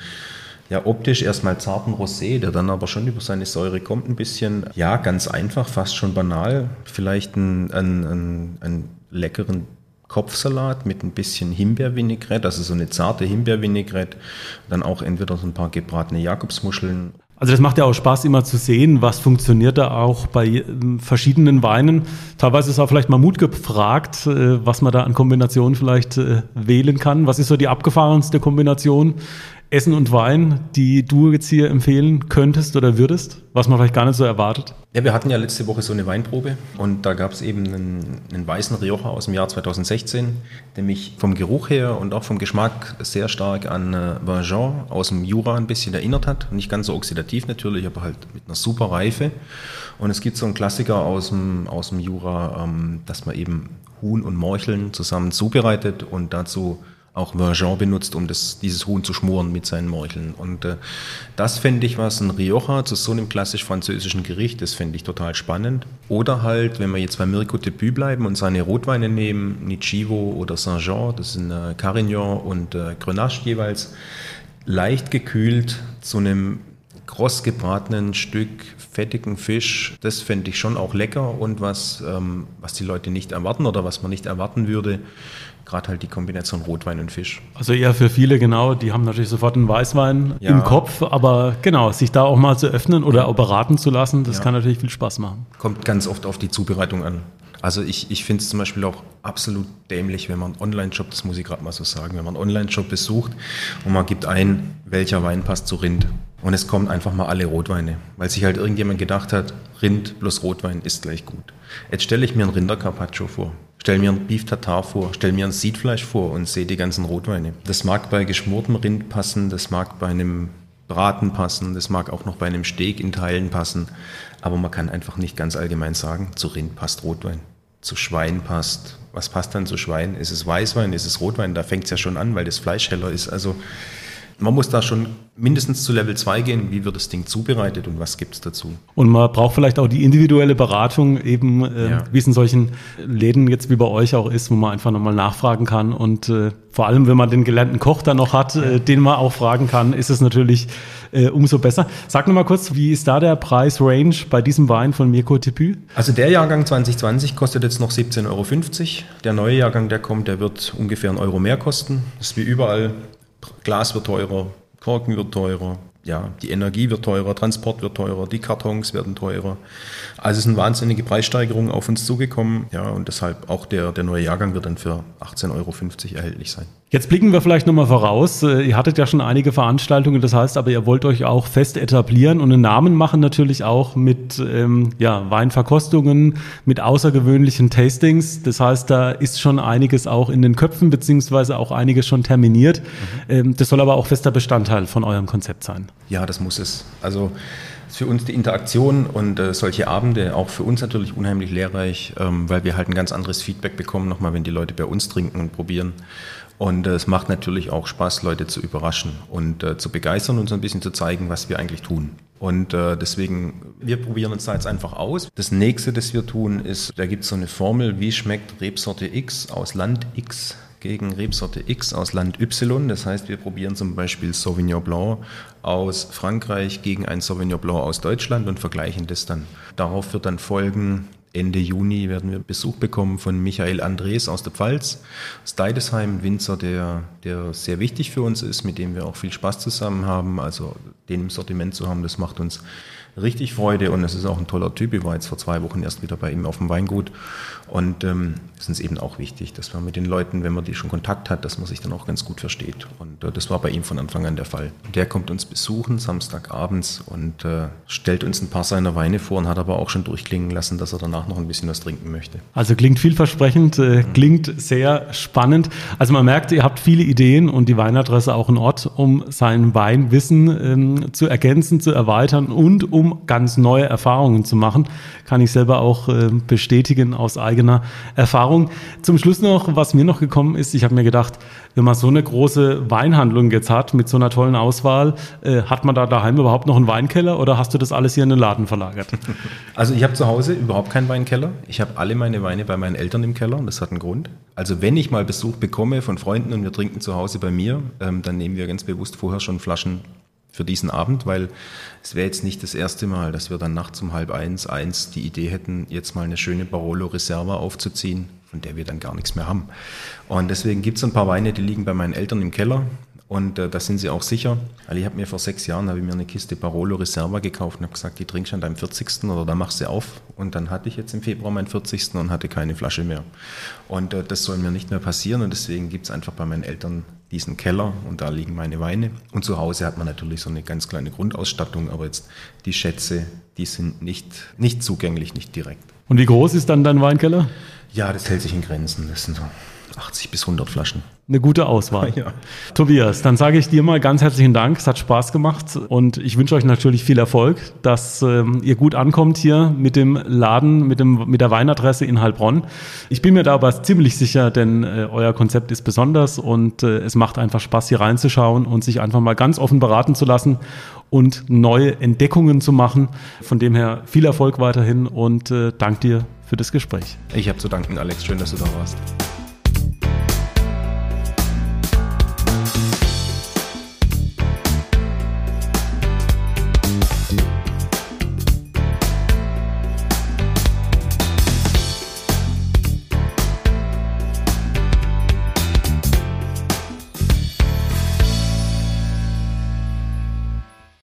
ja, optisch erstmal zarten Rosé, der dann aber schon über seine Säure kommt ein bisschen. Ja, ganz einfach, fast schon banal. Vielleicht einen, einen, einen leckeren Kopfsalat mit ein bisschen Himbeervinaigrette, also so eine zarte Himbeervinaigrette. Dann auch entweder so ein paar gebratene Jakobsmuscheln. Also das macht ja auch Spaß, immer zu sehen, was funktioniert da auch bei ähm, verschiedenen Weinen. Teilweise ist auch vielleicht mal Mut gefragt, äh, was man da an Kombinationen vielleicht äh, wählen kann. Was ist so die abgefahrenste Kombination, Essen und Wein, die du jetzt hier empfehlen könntest oder würdest, was man vielleicht gar nicht so erwartet? Ja, wir hatten ja letzte Woche so eine Weinprobe und da gab es eben einen, einen, weißen Rioja aus dem Jahr 2016, der mich vom Geruch her und auch vom Geschmack sehr stark an äh, aus dem Jura ein bisschen erinnert hat. Nicht ganz so oxidativ natürlich, aber halt mit einer super Reife. Und es gibt so einen Klassiker aus dem, aus dem Jura, ähm, dass man eben Huhn und Morcheln zusammen zubereitet und dazu auch Vergent benutzt, um das, dieses Huhn zu schmoren mit seinen Morcheln. Und äh, das fände ich was, ein Rioja zu so einem klassisch französischen Gericht, das fände ich total spannend. Oder halt, wenn wir jetzt bei Mirko Debut bleiben und seine Rotweine nehmen, Nichivo oder Saint-Jean, das sind äh, Carignan und äh, Grenache jeweils, leicht gekühlt zu einem kross gebratenen Stück fettigen Fisch, das fände ich schon auch lecker und was, ähm, was die Leute nicht erwarten oder was man nicht erwarten würde, gerade halt die Kombination Rotwein und Fisch. Also eher für viele, genau, die haben natürlich sofort einen Weißwein ja. im Kopf, aber genau, sich da auch mal zu öffnen oder auch beraten zu lassen, das ja. kann natürlich viel Spaß machen. Kommt ganz oft auf die Zubereitung an. Also ich, ich finde es zum Beispiel auch absolut dämlich, wenn man einen Online-Shop, das muss ich gerade mal so sagen, wenn man einen Online-Shop besucht und man gibt ein, welcher Wein passt zu Rind. Und es kommen einfach mal alle Rotweine, weil sich halt irgendjemand gedacht hat, Rind plus Rotwein ist gleich gut. Jetzt stelle ich mir einen Rinder Carpaccio vor. Stell mir ein Beef Tartar vor, stell mir ein Siedfleisch vor und sehe die ganzen Rotweine. Das mag bei geschmortem Rind passen, das mag bei einem Braten passen, das mag auch noch bei einem Steak in Teilen passen, aber man kann einfach nicht ganz allgemein sagen, zu Rind passt Rotwein, zu Schwein passt. Was passt dann zu Schwein? Ist es Weißwein, ist es Rotwein? Da fängt es ja schon an, weil das Fleisch heller ist. Also man muss da schon mindestens zu Level 2 gehen, wie wird das Ding zubereitet und was gibt es dazu. Und man braucht vielleicht auch die individuelle Beratung, eben äh, ja. wie es in solchen Läden jetzt wie bei euch auch ist, wo man einfach nochmal nachfragen kann. Und äh, vor allem, wenn man den gelernten Koch dann noch hat, äh, den man auch fragen kann, ist es natürlich äh, umso besser. Sag nochmal kurz, wie ist da der Preisrange bei diesem Wein von Mirko Tipü? Also der Jahrgang 2020 kostet jetzt noch 17,50 Euro. Der neue Jahrgang, der kommt, der wird ungefähr einen Euro mehr kosten. Das ist wie überall. Glas wird teurer, Korken wird teurer, ja, die Energie wird teurer, Transport wird teurer, die Kartons werden teurer. Also es sind wahnsinnige Preissteigerungen auf uns zugekommen, ja, und deshalb auch der, der neue Jahrgang wird dann für 18,50 Euro erhältlich sein. Jetzt blicken wir vielleicht nochmal voraus. Äh, ihr hattet ja schon einige Veranstaltungen, das heißt aber, ihr wollt euch auch fest etablieren und einen Namen machen natürlich auch mit ähm, ja, Weinverkostungen, mit außergewöhnlichen Tastings. Das heißt, da ist schon einiges auch in den Köpfen, beziehungsweise auch einiges schon terminiert. Mhm. Ähm, das soll aber auch fester Bestandteil von eurem Konzept sein. Ja, das muss es. Also für uns die Interaktion und äh, solche Abende auch für uns natürlich unheimlich lehrreich, ähm, weil wir halt ein ganz anderes Feedback bekommen, nochmal, wenn die Leute bei uns trinken und probieren. Und äh, es macht natürlich auch Spaß, Leute zu überraschen und äh, zu begeistern und so ein bisschen zu zeigen, was wir eigentlich tun. Und äh, deswegen, wir probieren uns da jetzt einfach aus. Das nächste, das wir tun, ist, da gibt es so eine Formel, wie schmeckt Rebsorte X aus Land X gegen Rebsorte X aus Land Y. Das heißt, wir probieren zum Beispiel Sauvignon Blanc aus Frankreich gegen ein Sauvignon Blanc aus Deutschland und vergleichen das dann. Darauf wird dann folgen Ende Juni werden wir Besuch bekommen von Michael Andres aus der Pfalz, aus Deidesheim, Winzer, der, der sehr wichtig für uns ist, mit dem wir auch viel Spaß zusammen haben. Also den im Sortiment zu haben, das macht uns richtig Freude und es ist auch ein toller Typ. Ich war jetzt vor zwei Wochen erst wieder bei ihm auf dem Weingut und ähm, es ist uns eben auch wichtig, dass man mit den Leuten, wenn man die schon Kontakt hat, dass man sich dann auch ganz gut versteht. Und äh, das war bei ihm von Anfang an der Fall. Der kommt uns besuchen Samstagabends und äh, stellt uns ein paar seiner Weine vor und hat aber auch schon durchklingen lassen, dass er danach noch ein bisschen was trinken möchte. Also klingt vielversprechend, äh, mhm. klingt sehr spannend. Also man merkt, ihr habt viele Ideen und die Weinadresse auch ein Ort, um sein Weinwissen ähm, zu ergänzen, zu erweitern und um ganz neue Erfahrungen zu machen. Kann ich selber auch äh, bestätigen aus eigener Erfahrung. Zum Schluss noch, was mir noch gekommen ist, ich habe mir gedacht, wenn man so eine große Weinhandlung jetzt hat mit so einer tollen Auswahl, äh, hat man da daheim überhaupt noch einen Weinkeller oder hast du das alles hier in den Laden verlagert? *laughs* Also ich habe zu Hause überhaupt keinen Weinkeller. Ich habe alle meine Weine bei meinen Eltern im Keller und das hat einen Grund. Also wenn ich mal Besuch bekomme von Freunden und wir trinken zu Hause bei mir, ähm, dann nehmen wir ganz bewusst vorher schon Flaschen für diesen Abend, weil es wäre jetzt nicht das erste Mal, dass wir dann nachts um halb eins, eins die Idee hätten, jetzt mal eine schöne Barolo Reserva aufzuziehen, von der wir dann gar nichts mehr haben. Und deswegen gibt es ein paar Weine, die liegen bei meinen Eltern im Keller. Und äh, da sind sie auch sicher. Weil ich habe mir vor sechs Jahren ich mir eine Kiste Barolo Reserva gekauft und habe gesagt, die trinkst du an deinem 40. oder da machst du auf. Und dann hatte ich jetzt im Februar meinen 40. und hatte keine Flasche mehr. Und äh, das soll mir nicht mehr passieren und deswegen gibt es einfach bei meinen Eltern diesen Keller und da liegen meine Weine. Und zu Hause hat man natürlich so eine ganz kleine Grundausstattung, aber jetzt die Schätze, die sind nicht, nicht zugänglich, nicht direkt. Und wie groß ist dann dein Weinkeller? Ja, das hält sich in Grenzen. Das sind so 80 bis 100 Flaschen. Eine gute Auswahl. *laughs* Ja. Tobias, dann sage ich dir mal ganz herzlichen Dank. Es hat Spaß gemacht und ich wünsche euch natürlich viel Erfolg, dass ähm, ihr gut ankommt hier mit dem Laden, mit, dem, mit der Weinadresse in Heilbronn. Ich bin mir da aber ziemlich sicher, denn äh, euer Konzept ist besonders und äh, es macht einfach Spaß, hier reinzuschauen und sich einfach mal ganz offen beraten zu lassen und neue Entdeckungen zu machen. Von dem her viel Erfolg weiterhin und äh, dank dir für das Gespräch. Ich habe zu danken, Alex. Schön, dass du da warst.